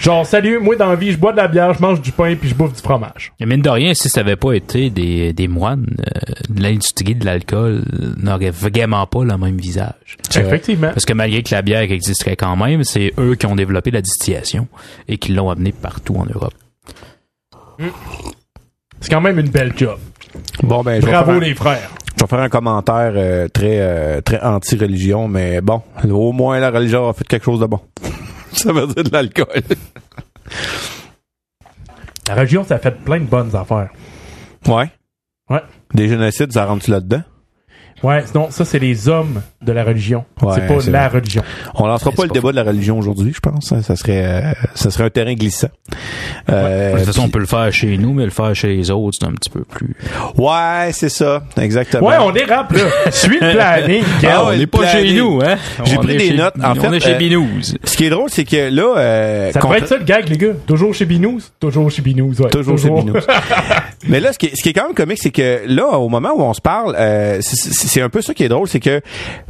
Genre, salut, moi dans la vie, je bois de la bière, je mange du pain puis je bouffe du fromage. Et mine de rien, si ça avait pas été des, des moines, euh, l'industrie de l'alcool n'aurait vraiment pas le même visage. Effectivement. Parce que malgré que la bière existerait quand même, c'est eux qui ont développé la distillation et qui l'ont amené partout en Europe. C'est quand même une belle job. Bon, ben, je vais, Bravo faire, un- les frères. je vais faire un commentaire euh, très, euh, très anti-religion, mais bon, au moins la religion a fait quelque chose de bon. Ça veut dire de l'alcool. La région, ça fait plein de bonnes affaires. Ouais. Ouais. Des génocides, ça rentre là-dedans? Ouais, sinon, ça, c'est les hommes de la religion. Ouais, c'est pas la vrai. religion. On lancera pas le débat de la religion aujourd'hui, je pense. Ça serait, euh, ça serait un terrain glissant. Euh, de toute façon, on peut le faire chez nous, mais le faire chez les autres, c'est un petit peu plus. Ouais, c'est ça, exactement. Ouais, on dérape, là. Suis le planning, Ah on n'est pas planning. chez nous, hein? J'ai On pris des chez- notes. En on fait, est chez euh, Binous. Ce qui est drôle, c'est que là, euh, Ça contre- devrait être ça le gag, les gars. Toujours chez Binous. Toujours chez Binous, ouais. Toujours chez Binous. Mais là, ce qui, est, ce qui est quand même comique, c'est que là, au moment où on se parle, euh, c'est- c'est un peu ça qui est drôle, c'est que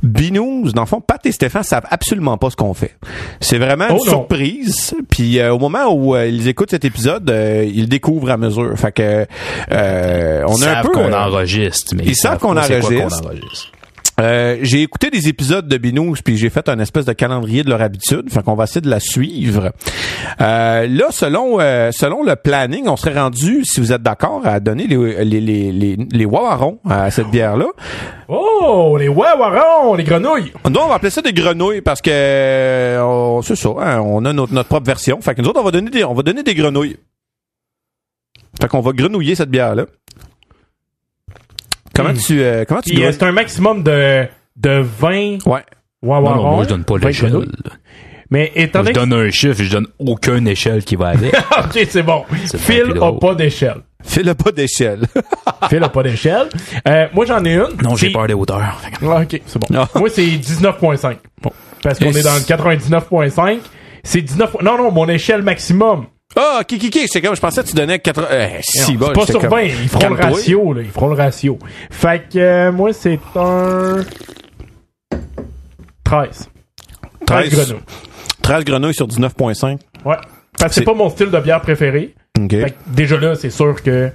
Binous, dans le fond, Pat et Stéphane savent absolument pas ce qu'on fait. C'est vraiment Oh une non. surprise. Puis euh, au moment où euh, ils écoutent cet épisode, euh, ils le découvrent à mesure. Fait que euh, on Ils a un savent peu. qu'on enregistre, mais ils savent qu'on enregistre. Euh, j'ai écouté des épisodes de Binous puis j'ai fait un espèce de calendrier de leur habitude, fait qu'on va essayer de la suivre. Euh, là, selon euh, selon le planning, on serait rendu, si vous êtes d'accord, à donner les les les les, les wawarons à cette bière là. Oh, les wawarons, les grenouilles. Nous on va appeler ça des grenouilles parce que on- c'est ça, hein, on a notre, notre propre version. Fait que nous autres on va donner des on va donner des grenouilles. Fait qu'on va grenouiller cette bière là. Comment Hmm. tu euh, comment tu Puis, euh, c'est un maximum de, de 20 Ouais. Non, non, moi, je donne pas 20 l'échelle. Mais étant je donné donne un chiffre, je donne aucune échelle qui va avec. ok, c'est bon. C'est bien Phil plus a drôle. pas d'échelle. Fais-le pas d'échelle. Phil a pas d'échelle. Euh, moi, j'en ai une. Non, j'ai C'est- peur des hauteurs. Ah, ok, c'est bon. Ah. Moi, c'est 19.5. Bon. Parce qu'on Et est dans le 99.5. C'est 19. Non, non, mon échelle maximum. Ah, ok, ok, ok. C'est comme, je pensais que tu donnais 80. Eh, si, bon, c'est pas sur comme, 20. Ils feront le ratio, là. Ils feront le ratio. Fait que, euh, moi, c'est un. 13. 13 13 grenouilles. 13 grenouilles sur 19.5. Ouais. Parce que C'est- c'est pas mon style de bière préféré. Fait que déjà là, c'est sûr que.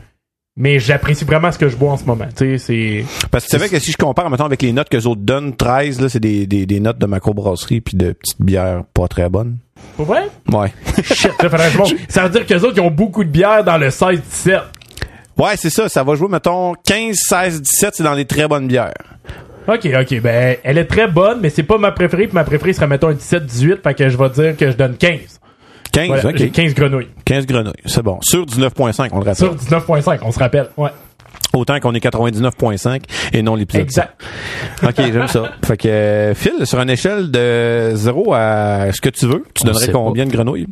Mais j'apprécie vraiment ce que je bois en ce moment. Tu sais, c'est. Parce que tu savais que si je compare, mettons, avec les notes que les autres donnent, 13, là, c'est des, des, des notes de macrobrasserie puis de petites bières pas très bonnes. Pour vrai? Ouais. Shit, faudrait que je monte. Ça veut dire qu'eux autres, ils ont beaucoup de bière dans le 16-17. Ouais, c'est ça. Ça va jouer, mettons, 15, 16, 17, c'est dans les très bonnes bières. Ok, ok, ben, elle est très bonne, mais c'est pas ma préférée, puis ma préférée serait, mettons, un 17-18, fait que je vais dire que je donne 15. 15, Voilà, ok. j'ai 15 grenouilles. 15 grenouilles, c'est bon. Sur 19.5, on le rappelle. Sur 19.5, on se rappelle. Ouais. Autant qu'on est 99.5 et non l'épisode. Exact. 100. OK, j'aime ça. Fait que, Phil, sur une échelle de 0 à ce que tu veux, tu On donnerais combien de grenouilles?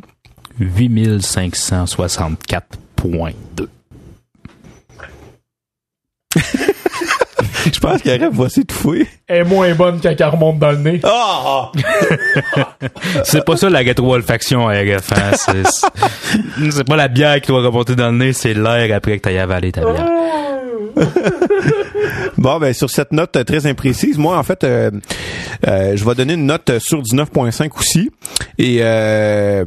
8564.2. Je pense qu'il aurait pas s'étouffer. Elle est moins bonne quand elle remonte dans le nez. Ah! C'est pas ça la rétro-olfaction, RF. Hein? C'est, c'est- pas la bière qui doit remonter dans le nez, c'est l'air après que t'ailles avaler ta bière. Bon, ben sur cette note très imprécise, moi en fait, euh, euh, je vais donner une note sur 19.5 aussi. Et euh,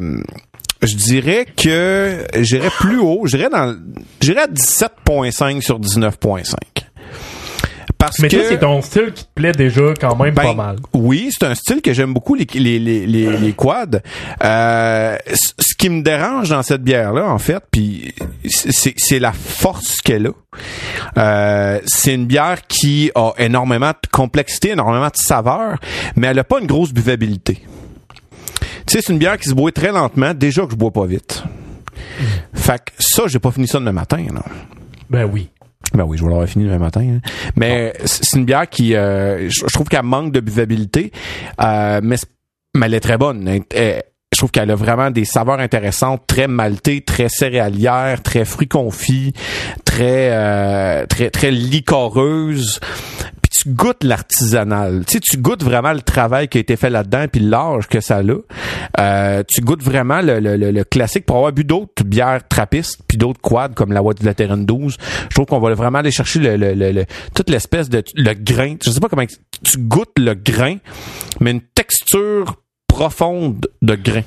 je dirais que j'irais plus haut. J'irais dans, à 17.5 sur 19.5. Parce Mais que toi, c'est ton style qui te plaît déjà quand même Ben, pas mal. Oui, c'est un style que j'aime beaucoup, les, les, les, les, les quads. Euh, ce qui me dérange dans cette bière-là, en fait, puis c'est c'est la force qu'elle a. Euh, c'est une bière qui a énormément de complexité, énormément de saveur, mais elle a pas une grosse buvabilité. Tu sais, c'est une bière qui se boit très lentement, déjà que je bois pas vite. Fait que ça, j'ai pas fini ça demain matin, non. Ben oui. Ben oui, je vais l'avoir fini demain matin. hein. Mais c'est une bière qui, euh, je trouve qu'elle manque de buvabilité, euh, mais, mais elle est très bonne. Elle- elle- je trouve qu'elle a vraiment des saveurs intéressantes, très maltées, très céréalières, très fruits confits, très euh, très très liquoreuses. Tu goûtes l'artisanal. Tu tu goûtes vraiment le travail qui a été fait là-dedans, puis l'âge que ça a. Euh, tu goûtes vraiment le, le, le- classique pour avoir bu d'autres bières trappistes, puis d'autres quads comme la White Veteran 12. Je trouve qu'on va vraiment aller chercher le- toute l'espèce de le grain. Je sais pas comment tu goûtes le grain, mais une texture profonde de grain.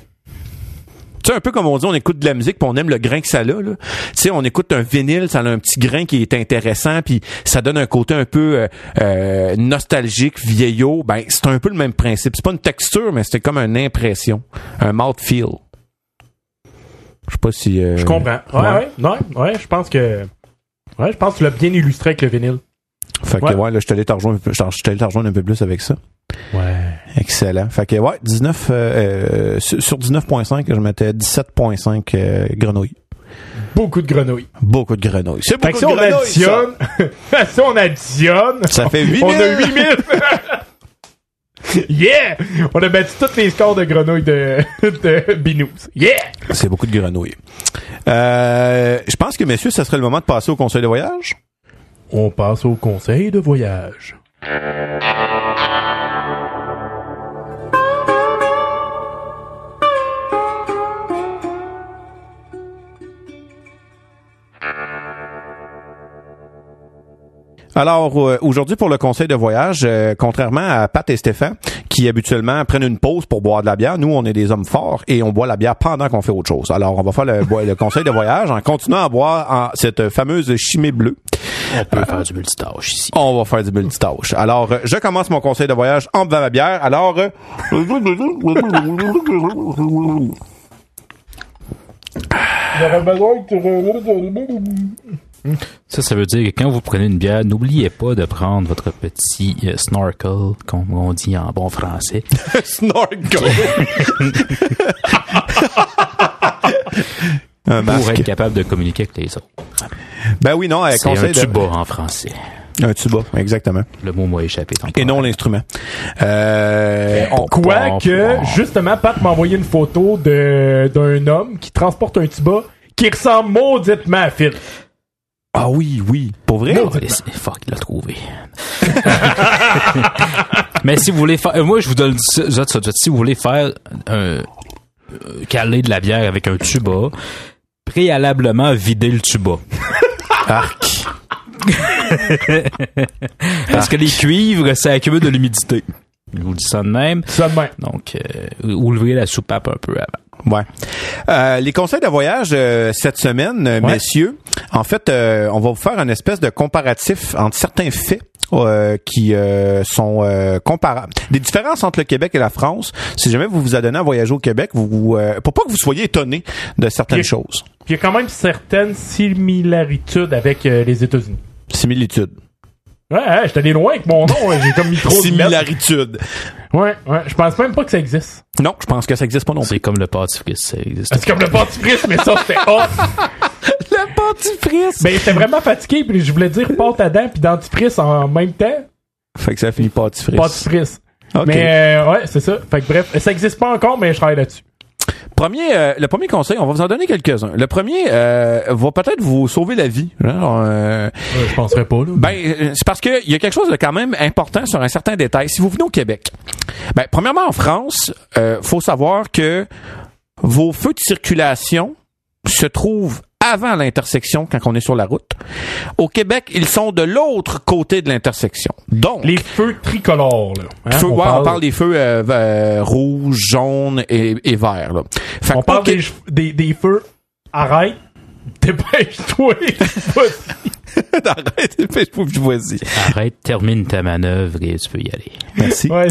Tu sais, un peu comme on dit, on écoute de la musique puis on aime le grain que ça a, là. Tu sais, on écoute un vinyle, ça a un petit grain qui est intéressant puis ça donne un côté un peu euh, euh, nostalgique, vieillot. Ben, c'est un peu le même principe. C'est pas une texture, mais c'est comme une impression. Un mouthfeel. Je sais pas si... euh, Je comprends. Ouais, ouais, ouais, ouais, je pense que. Ouais, je pense que tu l'as bien illustré avec le vinyle. Fait que Ouais. ouais, là, je te rejoindre un peu plus avec ça. Ouais. Excellent. Fait que ouais, 19 euh, euh, sur sur 19.5, je mettais 17.5 euh, grenouilles. Beaucoup de grenouilles. Beaucoup de grenouilles. C'est beaucoup que si de on grenouilles, additionne, si on additionne, ça. Ça fait 8000. on a 8000. yeah! On a battu tous les scores de grenouilles de, de Binous. Yeah! C'est beaucoup de grenouilles. Euh, je pense que, messieurs, ça serait le moment de passer au conseil de voyage. On passe au conseil de voyage. Alors, euh, aujourd'hui, pour le conseil de voyage, euh, contrairement à Pat et Stéphane, qui habituellement prennent une pause pour boire de la bière, nous, on est des hommes forts et on boit la bière pendant qu'on fait autre chose. Alors, on va faire le, le conseil de voyage en continuant à boire en cette fameuse chimée bleue. On peut faire du multitâche ici. On va faire du multitâche. Alors, euh, je commence mon conseil de voyage en buvant ma bière. Alors, euh, Ça, ça veut dire que quand vous prenez une bière, n'oubliez pas de prendre votre petit euh, snorkel, comme on dit en bon français. snorkel. un pour être capable de communiquer avec les autres. Ben oui, non, euh, C'est un de... tuba en français. Un tuba, exactement. Le mot m'a échappé. Et non l'instrument. Euh, on- Quoique, justement, Pat m'a envoyé une photo d'un homme qui transporte un tuba qui ressemble mauditement à Phil. Ah oui, oui. Pour vrai? C'est- fuck, il l'a trouvé. Mais si vous voulez faire, euh, moi je vous donne ça, ça, ça, ça, si vous voulez faire un euh, caler de la bière avec un tuba, préalablement vider le tuba. Arc. Parce que les cuivres, ça accumule de l'humidité. Je vous dis ça de même. Ça de même. Donc, euh, ouvrez la soupape un peu avant. Ouais. Euh, les conseils de voyage euh, cette semaine, euh, Ouais. messieurs, en fait, euh, on va vous faire une espèce de comparatif entre certains faits euh, qui euh, sont euh, comparables. Des différences entre le Québec et la France. Si jamais vous vous adonnez à voyager au Québec, vous, vous, euh, pour pas que vous soyez étonné de certaines choses. Il y a quand même certaines similitudes avec les États-Unis. Similitudes. Ouais, ouais, j'étais allé loin avec mon nom. ouais, J'ai comme mis trop de lettres. Similaritude. Ouais, ouais. Je pense même pas que ça existe. Non, je pense que ça existe pas non plus. C'est comme le pâtifrice, ça existe. C'est comme le dentifrice, mais ça, c'était hot. Le dentifrice! Ben, j'étais vraiment fatigué, puis je voulais dire pâte à dents puis dentifrice en même temps. Fait que ça finit pâtifrice. Dentifrice. Ok. Mais euh, ouais, c'est ça. Fait que bref, ça existe pas encore, mais je travaille là-dessus. Premier, euh, le premier conseil, on va vous en donner quelques-uns. Le premier euh, va peut-être vous sauver la vie. Genre, euh, je penserais pas, là. Ben, c'est parce qu'il y a quelque chose de quand même important sur un certain détail. Si vous venez au Québec, ben, premièrement, en France, euh, faut savoir que vos feux de circulation se trouvent avant l'intersection quand on est sur la route. Au Québec, ils sont de l'autre côté de l'intersection. Donc, Les feux tricolores, là. Hein, feux, on, ouais, parle, on parle des feux euh, euh, rouges, jaunes et, et verts. Là. Fait on parle des, des, des feux. Arrête. Dépêche-toi. Arrête, dépêche-moi, je vois-y. Arrête, termine ta manœuvre et tu peux y aller. Merci. ouais.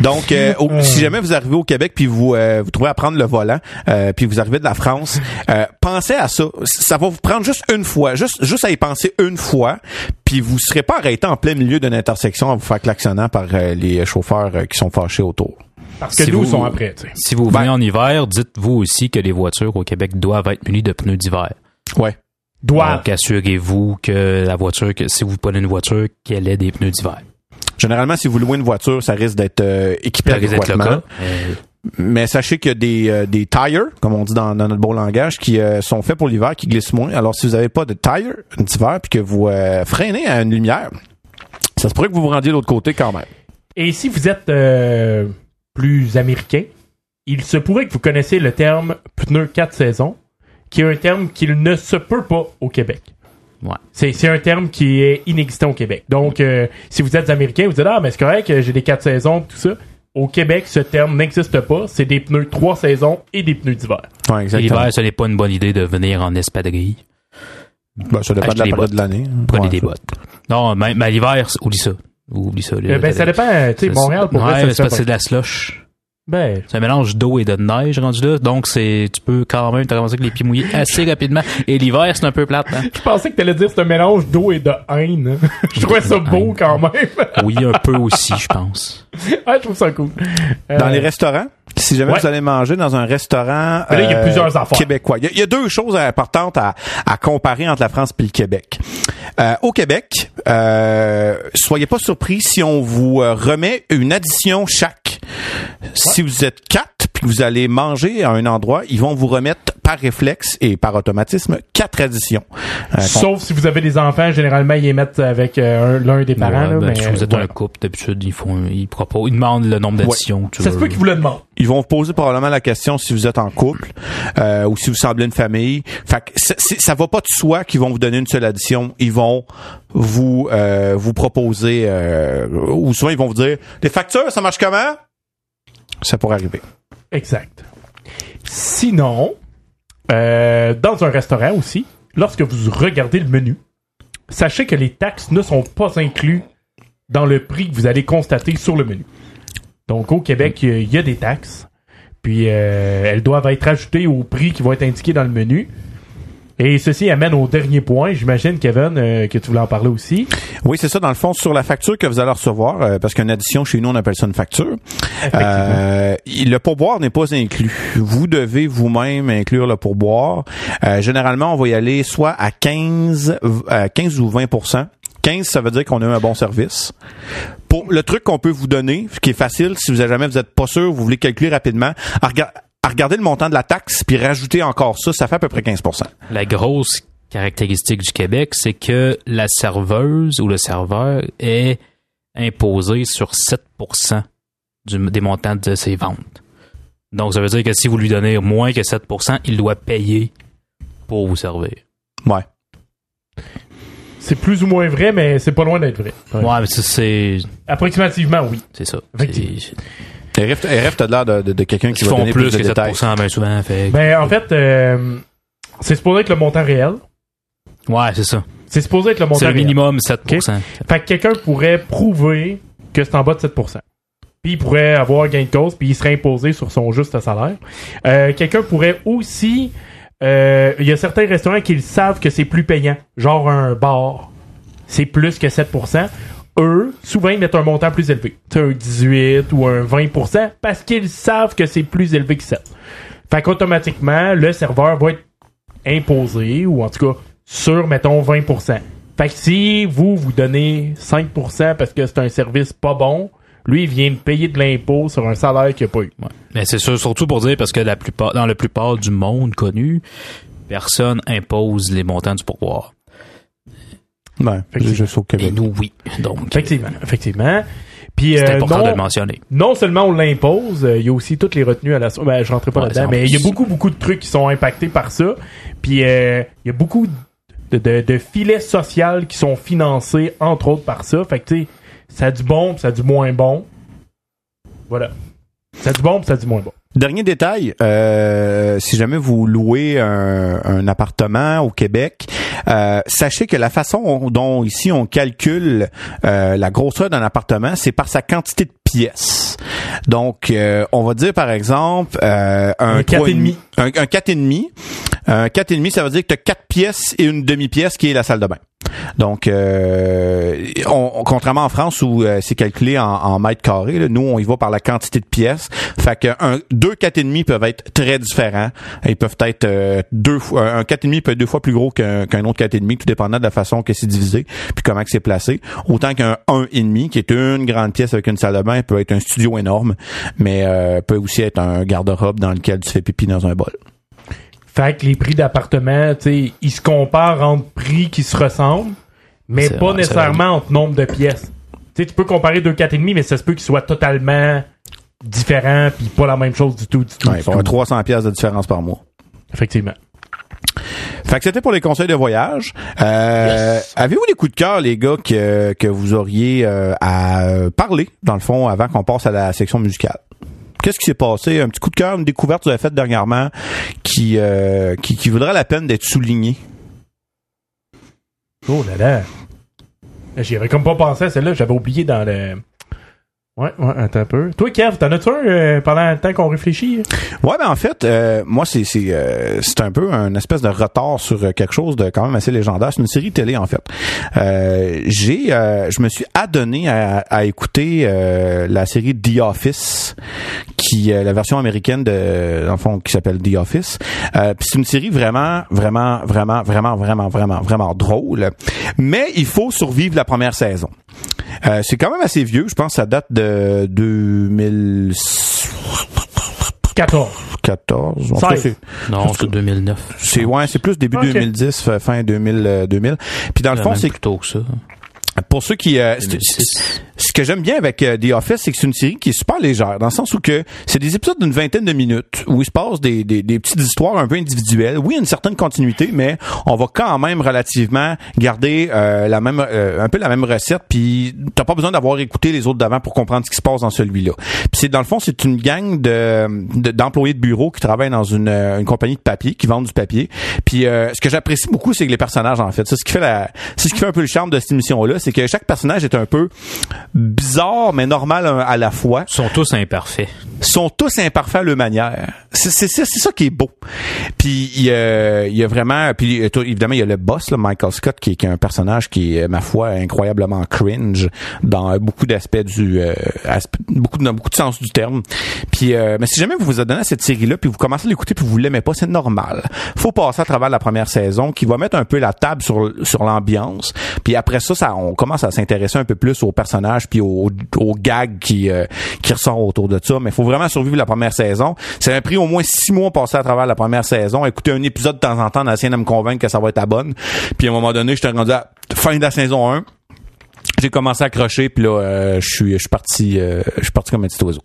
Donc, euh, au- si jamais vous arrivez au Québec puis vous euh, vous trouvez à prendre le volant, euh, puis vous arrivez de la France, euh, pensez à ça. Ça va vous prendre juste une fois, juste juste à y penser une fois, puis vous serez pas arrêté en plein milieu d'une intersection à vous faire klaxonnant par euh, les chauffeurs euh, qui sont fâchés autour. Parce que Si nous vous- sont après. Si vous venez en hiver, dites-vous aussi que les voitures au Québec doivent être munies de pneus d'hiver. Ouais. Doivent. Donc, assurez-vous que la voiture, que si vous prenez une voiture, qu'elle ait des pneus d'hiver. Généralement, si vous louez une voiture, ça risque d'être euh, équipé Ça risque d'être le adéquatement. cas. Euh, Mais sachez qu'il y a des, euh, des tires, comme on dit dans, dans notre beau langage, qui euh, sont faits pour l'hiver, qui glissent moins. Alors, si vous n'avez pas de tire d'hiver, puis que vous euh, freinez à une lumière, ça se pourrait que vous vous rendiez de l'autre côté quand même. Et si vous êtes euh, plus américain, il se pourrait que vous connaissiez le terme pneu 4 saisons, qui est un terme qu'il ne se peut pas au Québec. Ouais. C'est, un terme qui est inexistant au Québec. Donc, euh, si vous êtes américain, vous dites Ah, mais c'est correct, j'ai des 4 saisons, tout ça. Au Québec, ce terme n'existe pas. C'est des pneus 3 saisons et des pneus d'hiver. Ouais. L'hiver, ce n'est pas une bonne idée de venir en espadrille. Ben, ça dépend de la période bottes. de l'année. Prenez Ouais, des ça. bottes. Non, mais, mais l'hiver, c'est- oublie ça. Oublie ça. Euh, ben, ça dépend. Tu sais, Montréal, pour ouais, c'est fait parce que pas. c'est de la slush. Ben, C'est un mélange d'eau et de neige rendu là. Donc, c'est, tu peux quand même te ramasser avec les pieds mouillés assez rapidement. Et l'hiver, c'est un peu plate, hein. je pensais que t'allais dire que c'est un mélange d'eau et de haine. je trouvais ça beau quand même. Oui, un peu aussi, je pense. ah, je trouve ça cool. Euh, Dans les restaurants, si jamais Ouais. vous allez manger dans un restaurant euh, Mais là, il y a plusieurs affaires. québécois, il y, a, il y a deux choses importantes à, à comparer entre la France et le Québec. Euh, au Québec, euh, soyez pas surpris si on vous euh, remet une addition chaque. Si vous êtes quatre que vous allez manger à un endroit, ils vont vous remettre par réflexe et par automatisme quatre additions. Euh, Sauf si vous avez des enfants, généralement, ils les mettent avec euh, un- l'un des parents. Ouais, là, ben, mais, si vous êtes voilà. un couple, d'habitude, ils font, ils proposent, ils demandent le nombre d'additions. Ça se peut qu'ils vous le demandent. ils vont vous poser probablement la question si vous êtes en couple euh, ou si vous semblez une famille. Fait que ça va pas de soi qu'ils vont vous donner une seule addition. Ils vont vous euh, vous proposer euh, ou souvent ils vont vous dire les factures ça marche comment? Ça pourrait arriver. Exact. Sinon, euh, dans un restaurant aussi, lorsque vous regardez le menu, sachez que les taxes ne sont pas inclus dans le prix que vous allez constater sur le menu. Donc au Québec, il y a- des taxes, puis euh, elles doivent être ajoutées au prix qui va être indiqué dans le menu. Et ceci amène au dernier point, j'imagine, Kevin, euh, que tu voulais en parler aussi. Oui, c'est ça. Dans le fond, sur la facture que vous allez recevoir, euh, parce qu'une addition chez nous, on appelle ça une facture. Euh, le pourboire n'est pas inclus. Vous devez vous-même inclure le pourboire. Euh, généralement, on va y aller soit à 15, à 15 ou 20% 15, ça veut dire qu'on a eu un bon service. Pour le truc qu'on peut vous donner, ce qui est facile, si vous avez jamais vous êtes pas sûr, vous voulez calculer rapidement, à, rega- à regarder le montant de la taxe puis rajouter encore ça, ça fait à peu près 15% La grosse caractéristique du Québec, c'est que la serveuse ou le serveur est imposé sur 7 du, des montants de ses ventes. Donc, ça veut dire que si vous lui donnez moins que 7% il doit payer pour vous servir. Ouais. C'est plus ou moins vrai, mais c'est pas loin d'être vrai. Ouais, mais c'est Approximativement, oui. c'est ça. Effectivement. RF, RF t'as l'air de, de, de quelqu'un qui va font donner plus plus, de que 7 détails. bien souvent. Fait. Ben, en fait, euh, c'est supposé être le montant réel. ouais, c'est ça. C'est supposé être le montant C'est le réel. minimum 7% Fait que quelqu'un pourrait prouver que c'est en bas de 7%. Puis il pourrait avoir gain de cause, puis il serait imposé sur son juste salaire. Euh, quelqu'un pourrait aussi... euh, Il y a certains restaurants qui le savent que c'est plus payant. Genre un bar. c'est plus que 7%. Eux, souvent, ils mettent un montant plus élevé. Tu un 18 ou un 20% parce qu'ils savent que c'est plus élevé que 7. Fait qu'automatiquement, le serveur va être imposé ou en tout cas sur, mettons, 20%. Fait que si vous, vous donnez 5% parce que c'est un service pas bon, lui, il vient de payer de l'impôt sur un salaire qu'il n'a pas eu. Ouais. Mais c'est sûr, surtout pour dire parce que la plupart, dans la plupart du monde connu, personne impose les montants du pourboire. Ouais, Et Québec. nous, oui. Donc, Effectivement, effectivement. Puis c'est euh, important non, de le mentionner. non seulement on l'impose, euh, il y a aussi toutes les retenues à la source. Ben, je rentrerai pas Ouais, là-dedans, mais il y a beaucoup, beaucoup de trucs qui sont impactés par ça. Puis euh, il y a beaucoup de, de, de filets sociaux qui sont financés, entre autres, par ça. Fait que, tu sais, ça a du bon, puis ça a du moins bon. Voilà. Ça a du bon, puis ça a du moins bon. Dernier détail, euh, si jamais vous louez un, un appartement au Québec, euh, sachez que la façon dont ici on calcule euh, la grosseur d'un appartement, c'est par sa quantité de pièces. Donc, euh, on va dire par exemple euh, un, Un quatre trois et demi. Un, un 4 et demi. Un 4 et demi, ça veut dire que tu as 4 pièces et une demi-pièce qui est la salle de bain. Donc, euh, on, on- contrairement en France où euh, c'est calculé en, en mètres carrés, là, nous on y va par la quantité de pièces. Fait que un, deux quatre et demi peuvent être très différents. Ils peuvent être euh, deux fois un quatre et demi peut être deux fois plus gros qu'un qu'un autre quatre et demi, tout dépendant de la façon que c'est divisé puis comment que c'est placé. Autant qu'un un et demi qui est une grande pièce avec une salle de bain peut être un studio énorme, mais euh, peut aussi être un garde-robe dans lequel tu fais pipi dans un bol. Fait que les prix d'appartement, tu sais, ils se comparent entre prix qui se ressemblent, mais pas vrai, nécessairement entre nombre de pièces. Tu sais, tu peux comparer deux 4,5, mais ça se peut qu'ils soient totalement différents puis pas la même chose du tout, du tout. Ouais, du il faut avoir tout. 300 pièces de différence par mois. Effectivement. Fait que c'était pour les conseils de voyage. Euh, Avez-vous des coups de cœur, les gars, que, que vous auriez euh, à parler, dans le fond, avant qu'on passe à la section musicale? Qu'est-ce qui s'est passé? Un petit coup de cœur, une découverte que vous avez faite dernièrement qui, euh, qui, qui la peine d'être soulignée? Oh là là. J'y avais comme pas pensé à celle-là, j'avais oublié dans le. Ouais, ouais, un peu. Toi, Kev, t'en as-tu un euh, pendant le temps qu'on réfléchit? Ouais, ben en fait, euh, moi c'est c'est euh, c'est un peu un espèce de retard sur euh, quelque chose de quand même assez légendaire. C'est une série télé en fait. Euh, j'ai euh, je me suis adonné à, à écouter la série The Office, qui la version américaine de dans le fond qui s'appelle The Office. C'est une série vraiment vraiment vraiment vraiment vraiment vraiment vraiment drôle. Mais il faut survivre la première saison. Euh, c'est quand même assez vieux. Je pense que ça date de 2014. 14. En c'est- Non, c'est 2009. c'est ouais, c'est plus début Ok. 2010, fa- fin 2000, euh, 2000. Puis dans le fond, c'est plus tôt que ça. Pour ceux qui euh, c'est- 2006. ce que j'aime bien avec euh, The Office, c'est que c'est une série qui est super légère, dans le sens où que c'est des épisodes d'une vingtaine de minutes où il se passe des, des, des petites histoires un peu individuelles. Oui, une certaine continuité, mais on va quand même relativement garder euh, la même euh, un peu la même recette. Puis t'as pas besoin d'avoir écouté les autres d'avant pour comprendre ce qui se passe dans celui-là. Puis c'est dans le fond, c'est une gang de de- d'employés de, bureau qui travaillent dans une, euh, une compagnie de papier, qui vendent du papier. Puis euh, ce que j'apprécie beaucoup, c'est que les personnages en fait, c'est ce qui fait la, c'est ce qui fait un peu le charme de cette émission-là, c'est que chaque personnage est un peu bizarre mais normal à la fois. Ils sont tous imparfaits. Sont tous imparfaits à leur manière. C'est ça qui est beau. Puis il y a, il y a vraiment puis euh, évidemment il y a le boss là, Michael Scott qui est, qui est un personnage qui est ma foi incroyablement cringe dans beaucoup d'aspects du euh, aspe- beaucoup dans beaucoup de sens du terme. Puis euh, mais si jamais vous vous adonnez à cette série là puis vous commencez à l'écouter puis vous l'aimez pas, c'est normal. Faut passer à travers la première saison qui va mettre un peu la table sur sur l'ambiance. Puis après ça ça on commence à s'intéresser un peu plus aux personnages puis aux, gags qui euh, qui ressortent autour de ça, mais faut vraiment survivre la première saison. Ça m'a pris au moins six mois passer à travers la première saison, écouter un épisode de temps en temps, en essayant de me convaincre que ça va être la bonne. Puis à un moment donné, j'étais rendu à fin de la saison 1. J'ai commencé à accrocher, puis là, euh, je suis je suis parti euh, je suis parti comme un petit oiseau.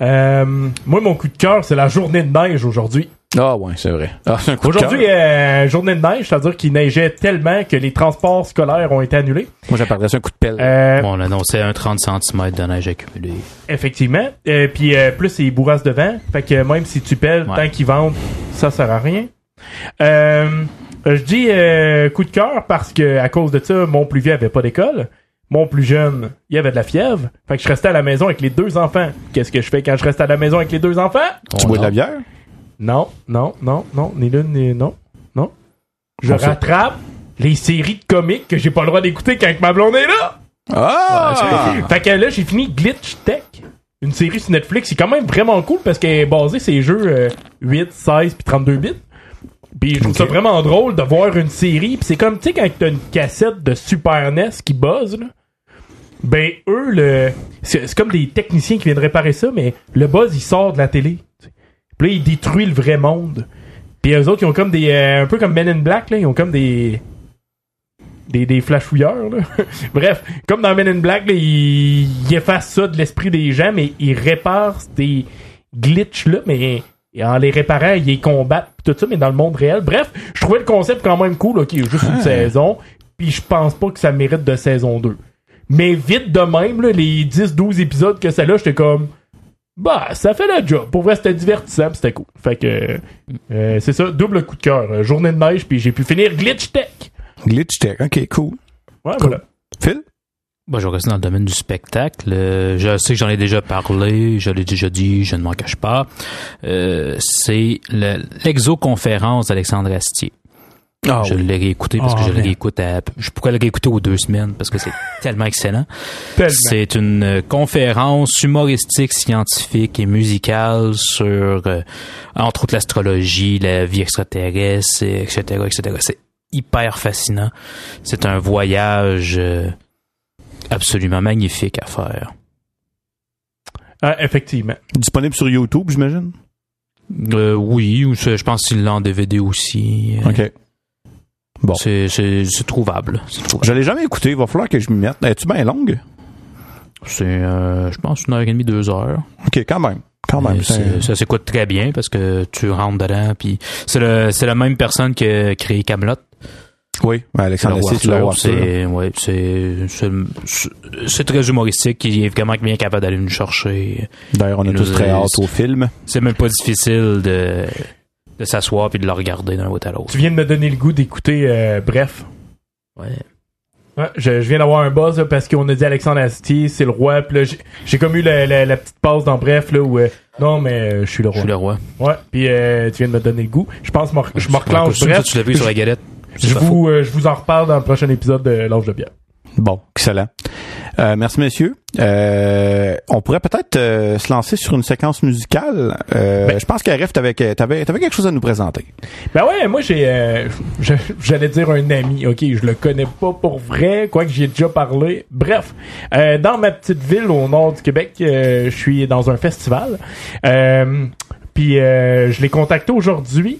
Moi, mon coup de cœur, c'est la journée de neige aujourd'hui. Ah ouais, c'est vrai. Ah, c'est un coup de Aujourd'hui, euh, journée de neige, c'est-à-dire qu'il neigeait tellement que les transports scolaires ont été annulés. Moi, j'appellerais ça un coup de pelle. Euh, Bon, on annonçait un 30 cm de neige accumulée. Effectivement. Euh, puis euh, plus c'est bourrasses de vent. Fait que même si tu pelles, Ouais. tant qu'ils vendent, ça sert à rien. Euh, je dis euh, coup de cœur parce que à cause de ça, mon plus vieux avait pas d'école. Mon plus jeune, il avait de la fièvre. Fait que je restais à la maison avec les deux enfants. Qu'est-ce que je fais quand je reste à la maison avec les deux enfants? tu Oh, bois de la bière? Non, non, non, non, ni l'une ni non, non. Je On rattrape les séries de comics que j'ai pas le droit d'écouter quand ma blonde est là. Ah! Fait que là, j'ai fini Glitch Tech. Une série sur Netflix. C'est quand même vraiment cool parce qu'elle est basée sur les jeux euh, 8, 16 puis 32 bits. Puis je trouve ça vraiment drôle de voir une série. Puis c'est comme, tu sais, quand t'as une cassette de Super NES qui buzz, là. Ben, eux, le, c'est c'est comme des techniciens qui viennent réparer ça, mais le buzz, il sort de la télé. Puis là, il détruit le vrai monde. Puis eux autres, ils ont comme des. euh, un peu comme Men in Black, là. Ils ont comme des. Des, des flashouilleurs, là. Bref, comme dans Men in Black, là, ils, ils effacent ça de l'esprit des gens, mais ils réparent ces glitches-là, mais en les réparant, ils les combattent, pis tout ça, mais dans le monde réel. Bref, je trouvais le concept quand même cool, ok, juste une saison, puis je pense pas que ça mérite de saison 2. Mais vite de même, là, les 10-12 épisodes que c'est là, j'étais comme... Bah, ça fait le job. Pour vrai, c'était divertissant, pis c'était cool. Fait que, euh, c'est ça, double coup de cœur. Euh, Journée de neige, puis j'ai pu finir Glitch Tech. Glitch Tech. OK, cool. Ouais, voilà. Phil? Moi, je vais rester dans le domaine du spectacle. Euh, je sais que j'en ai déjà parlé, je l'ai déjà dit, je ne m'en cache pas. Euh, c'est le- l'exoconférence d'Alexandre Astier. Ah je oui. l'ai réécouté parce que je le man. réécoute à, je pourrais le réécouter aux deux semaines parce que c'est tellement excellent. C'est une euh, conférence humoristique, scientifique et musicale sur, euh, entre autres, l'astrologie, la vie extraterrestre, et etc., etc. C'est hyper fascinant. C'est un voyage euh, absolument magnifique à faire. Ah, effectivement. Disponible sur YouTube, j'imagine? Euh, oui, ou je pense qu'il l'a en DVD aussi. Euh, OK. Bon. C'est, trouvable. Trouvable. Je l'ai jamais écouté. Il va falloir que je m'y mette. Es-tu bien longue? C'est, euh, je pense, une heure et demie, deux heures. OK, quand même. Quand même. Ça s'écoute très bien parce que tu rentres dedans. Puis c'est, le, c'est la même personne qui a créé Camelot. Oui, Alexandre c'est, ouais, c'est, très humoristique. Il est vraiment bien capable d'aller nous chercher. D'ailleurs, on Il tous très hâte au film. C'est même pas difficile de, de s'asseoir puis de le regarder d'un bout à l'autre. Tu viens de me donner le goût d'écouter, euh, bref. Ouais. Ouais, je, je viens d'avoir un buzz là, parce qu'on a dit Alexandre Astier, c'est le roi. Puis là, j'ai- j'ai comme eu la, la- la petite pause dans Bref là où euh, non mais euh, je suis le Je roi. suis le roi. Ouais. Puis euh, tu viens de me donner le goût. Je pense que je me reclenche. Ouais, Bref, Tu l'as vu sur la galette. Je vous euh, je vous en reparle dans le prochain épisode de l'Ange de bière. Bon, excellent. Euh, merci, messieurs. Euh, on pourrait peut-être euh, se lancer sur une séquence musicale. Euh, Ben- je pense qu'Arif, t'avais, t'avais, t'avais quelque chose à nous présenter. Ben ouais, moi j'ai euh, j'allais dire un ami. OK, je le connais pas pour vrai, quoique j'y ai déjà parlé. Bref, euh, dans ma petite ville au nord du Québec, euh, je suis dans un festival. Euh, puis euh, je l'ai contacté aujourd'hui.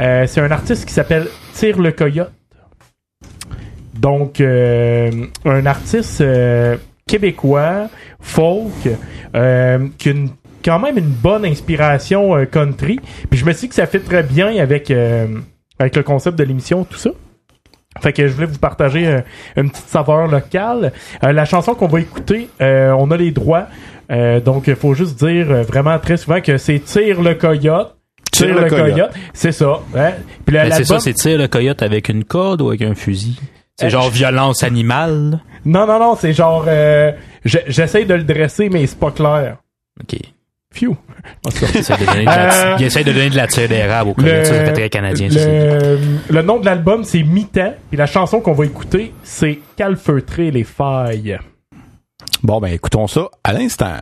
Euh, c'est un artiste qui s'appelle Tire le Coyote. Donc euh, un artiste euh, québécois, folk, euh, qui a une quand même une bonne inspiration euh, country. Puis je me suis dit que ça fait très bien avec, euh, avec le concept de l'émission, tout ça. Fait que je voulais vous partager euh, une petite saveur locale. Euh, la chanson qu'on va écouter, euh, on a les droits. Euh, donc, il faut juste dire euh, vraiment très souvent que c'est Tire le coyote. Tire le coyote. C'est ça. hein. Puis la- Mais c'est ça, c'est tire le coyote avec une corde ou avec un fusil? C'est Euh, genre violence animale? Non, non, non, c'est genre... euh, je- J'essaie de le dresser, mais c'est pas clair. OK. Phew. Il essaie de donner de la, Euh, de donner de la tire d'érable au coyote. Ça, ça fait très canadien. le, le nom de l'album, c'est Mi-temps. Puis la chanson qu'on va écouter, c'est Calfeutrer les failles. Bon, ben écoutons ça à l'instant.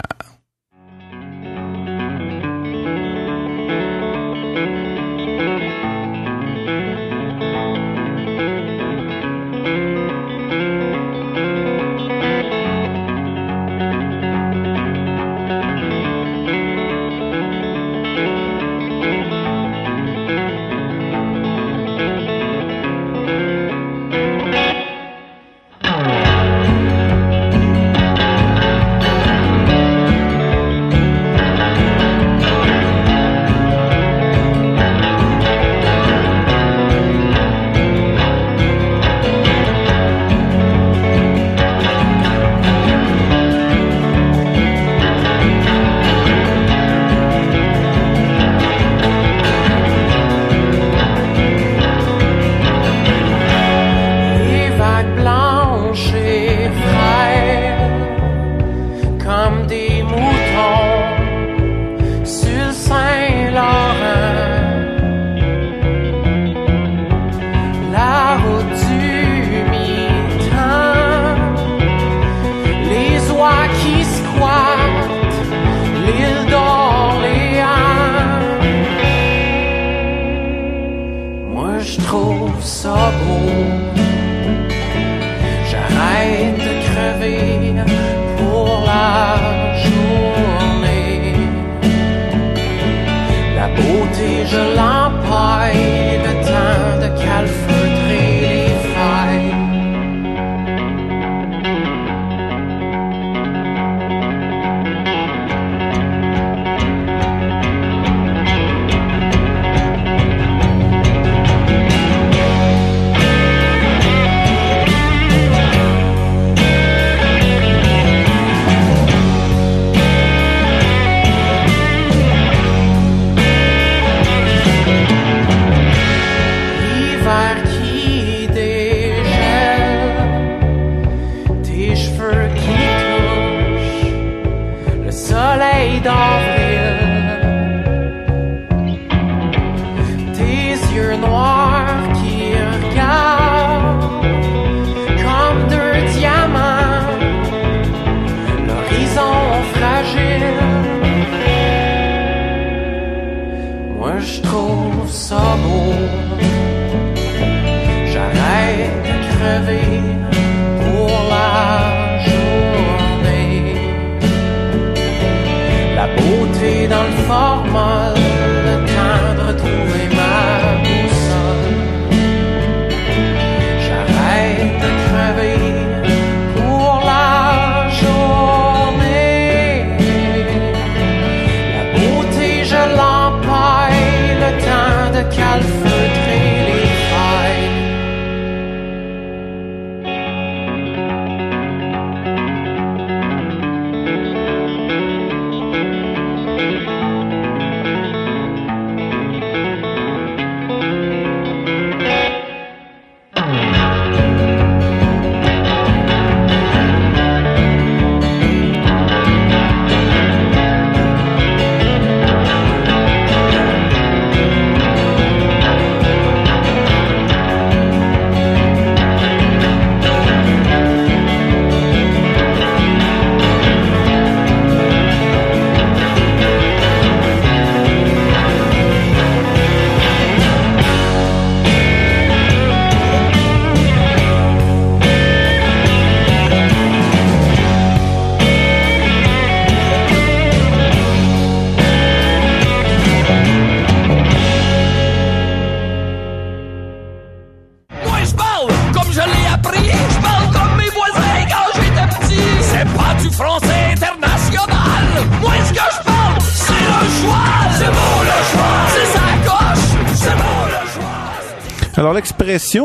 Beauté dans le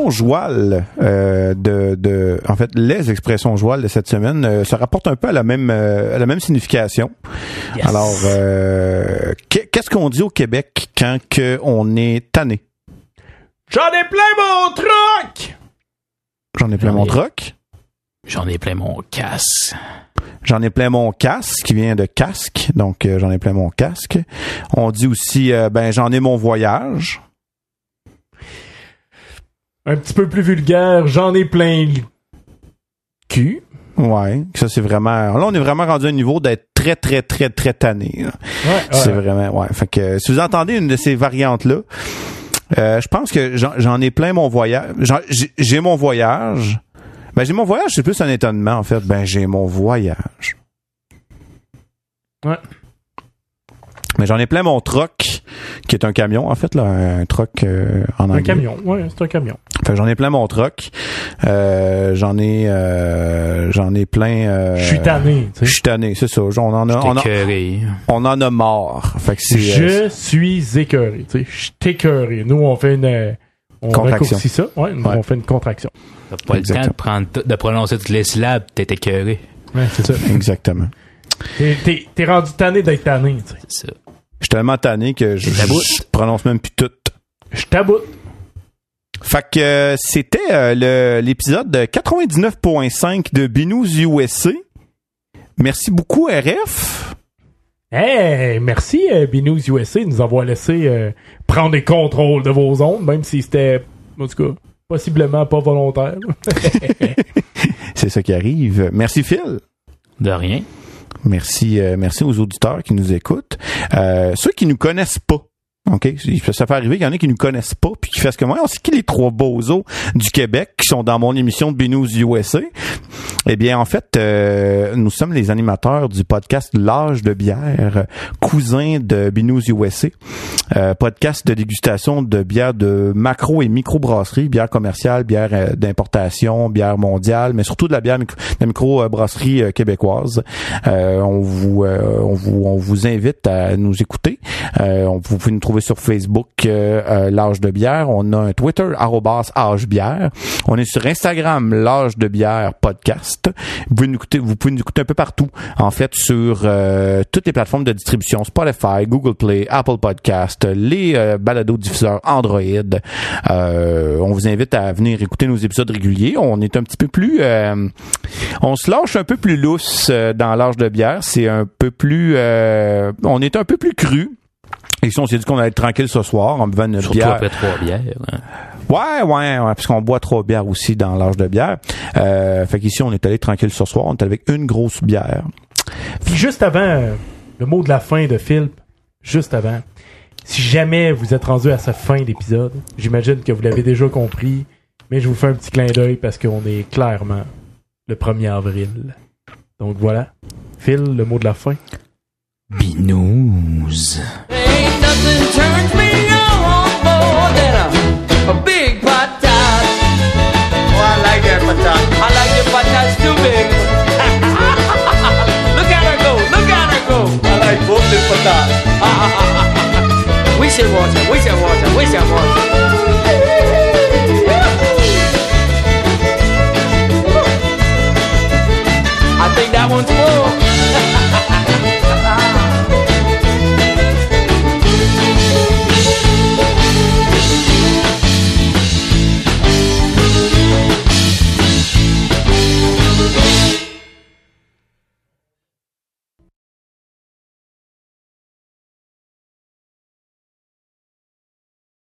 l'expression joual euh, de, de en fait les expressions joual de cette semaine euh, se rapportent un peu à la même euh, à la même signification. Alors euh, qu'est- qu'est-ce qu'on dit au Québec quand que on est tanné? J'en ai plein mon truc! J'en ai plein mon troc. J'en ai plein mon casse. J'en ai plein mon casque qui vient de casque, donc euh, j'en ai plein mon casque. On dit aussi euh, ben j'en ai mon voyage. Un petit peu plus vulgaire, j'en ai plein le cul. Ouais, ça c'est vraiment là on est vraiment rendu à un niveau d'être très très très très tanné. là. Ouais, C'est ouais. vraiment ouais. Fait que si vous entendez une de ces variantes là, je pense que j'en ai plein mon voyage. J'ai mon voyage. Ben j'ai mon voyage, c'est plus un étonnement en fait. Ben j'ai mon voyage. Ouais. Mais j'en ai plein mon troc, qui est un camion en fait là, un troc euh, en anglais. Un camion, ouais, c'est un camion. Fait que j'en ai plein mon troc. Euh, j'en ai euh, j'en ai plein. euh, Je suis tanné, tu Je suis tanné, c'est ça. On en a, on, en- écœuré. on en a marre. Fait que c'est. euh, Je suis écœuré, tu sais. Je suis écœuré. Nous, on fait une... On Contraction. raccourcit ça. Ouais, nous, Ouais. on fait une contraction. T'as pas le temps de, prendre de prononcer toutes les syllabes, t'es écœuré. Ouais, c'est ça. Exactement. T'es- rendu tanné d'être tanné, tu sais. C'est ça. Je suis tellement tanné que je, je prononce même plus tout. Je taboute. Fait que euh, c'était euh, le- l'épisode de 99.5 de Binous USA. Merci beaucoup, RF. Hey, merci euh, Binous USA de nous avoir laissé euh, prendre les contrôles de vos ondes, même si c'était, en tout cas, possiblement pas volontaire. C'est ça qui arrive. Merci, Phil. De rien. Merci, euh, merci aux auditeurs qui nous écoutent. Euh, ceux qui nous connaissent pas, OK? Ça fait arriver qu'il y en a qui nous connaissent pas puis qui fassent comme moi. C'est qui les trois bozos du Québec qui sont dans mon émission de Binous USA? Eh bien, en fait, euh, nous sommes les animateurs du podcast L'âge de bière, cousin de Binous USA. Euh, podcast de dégustation de bière de macro et micro-brasserie, bière commerciale, bière euh, d'importation, bière mondiale, mais surtout de la bière micro, de la micro-brasserie euh, québécoise. Euh, on vous euh, on vous on vous invite à nous écouter. On, vous pouvez nous trouver sur Facebook euh, euh, l'âge de bière. On a un Twitter arrobas âge bière. On est sur Instagram l'âge de bière podcast. Vous pouvez nous écouter vous pouvez un peu partout. En fait sur euh, toutes les plateformes de distribution Spotify, Google Play, Apple Podcast, les euh, balados diffuseurs Android. On vous invite à venir écouter nos épisodes réguliers. On est un petit peu plus on se lâche un peu plus lousse dans l'âge de bière. C'est un peu plus on est un peu plus cru. Et si on s'est dit qu'on allait être tranquille ce soir en buvant notre Surtout bière. après trois bières. hein. Ouais, ouais, ouais, parce qu'on boit trois bières aussi dans l'âge de bière. Euh, fait qu'ici, on est allé tranquille ce soir. On est avec une grosse bière. Puis juste avant euh, le mot de la fin de Phil, juste avant, si jamais vous êtes rendu à sa fin d'épisode, j'imagine que vous l'avez déjà compris, mais je vous fais un petit clin d'œil parce qu'on est clairement le 1er avril. Donc voilà. Phil, le mot de la fin? Binous. Ain't nothing turns me on more than a, a big patat. Oh, I like that patat. I like the patats too big. look at her go, look at her go. I like both the patat. we should watch her, we should watch her, we should watch her. I think that one's full.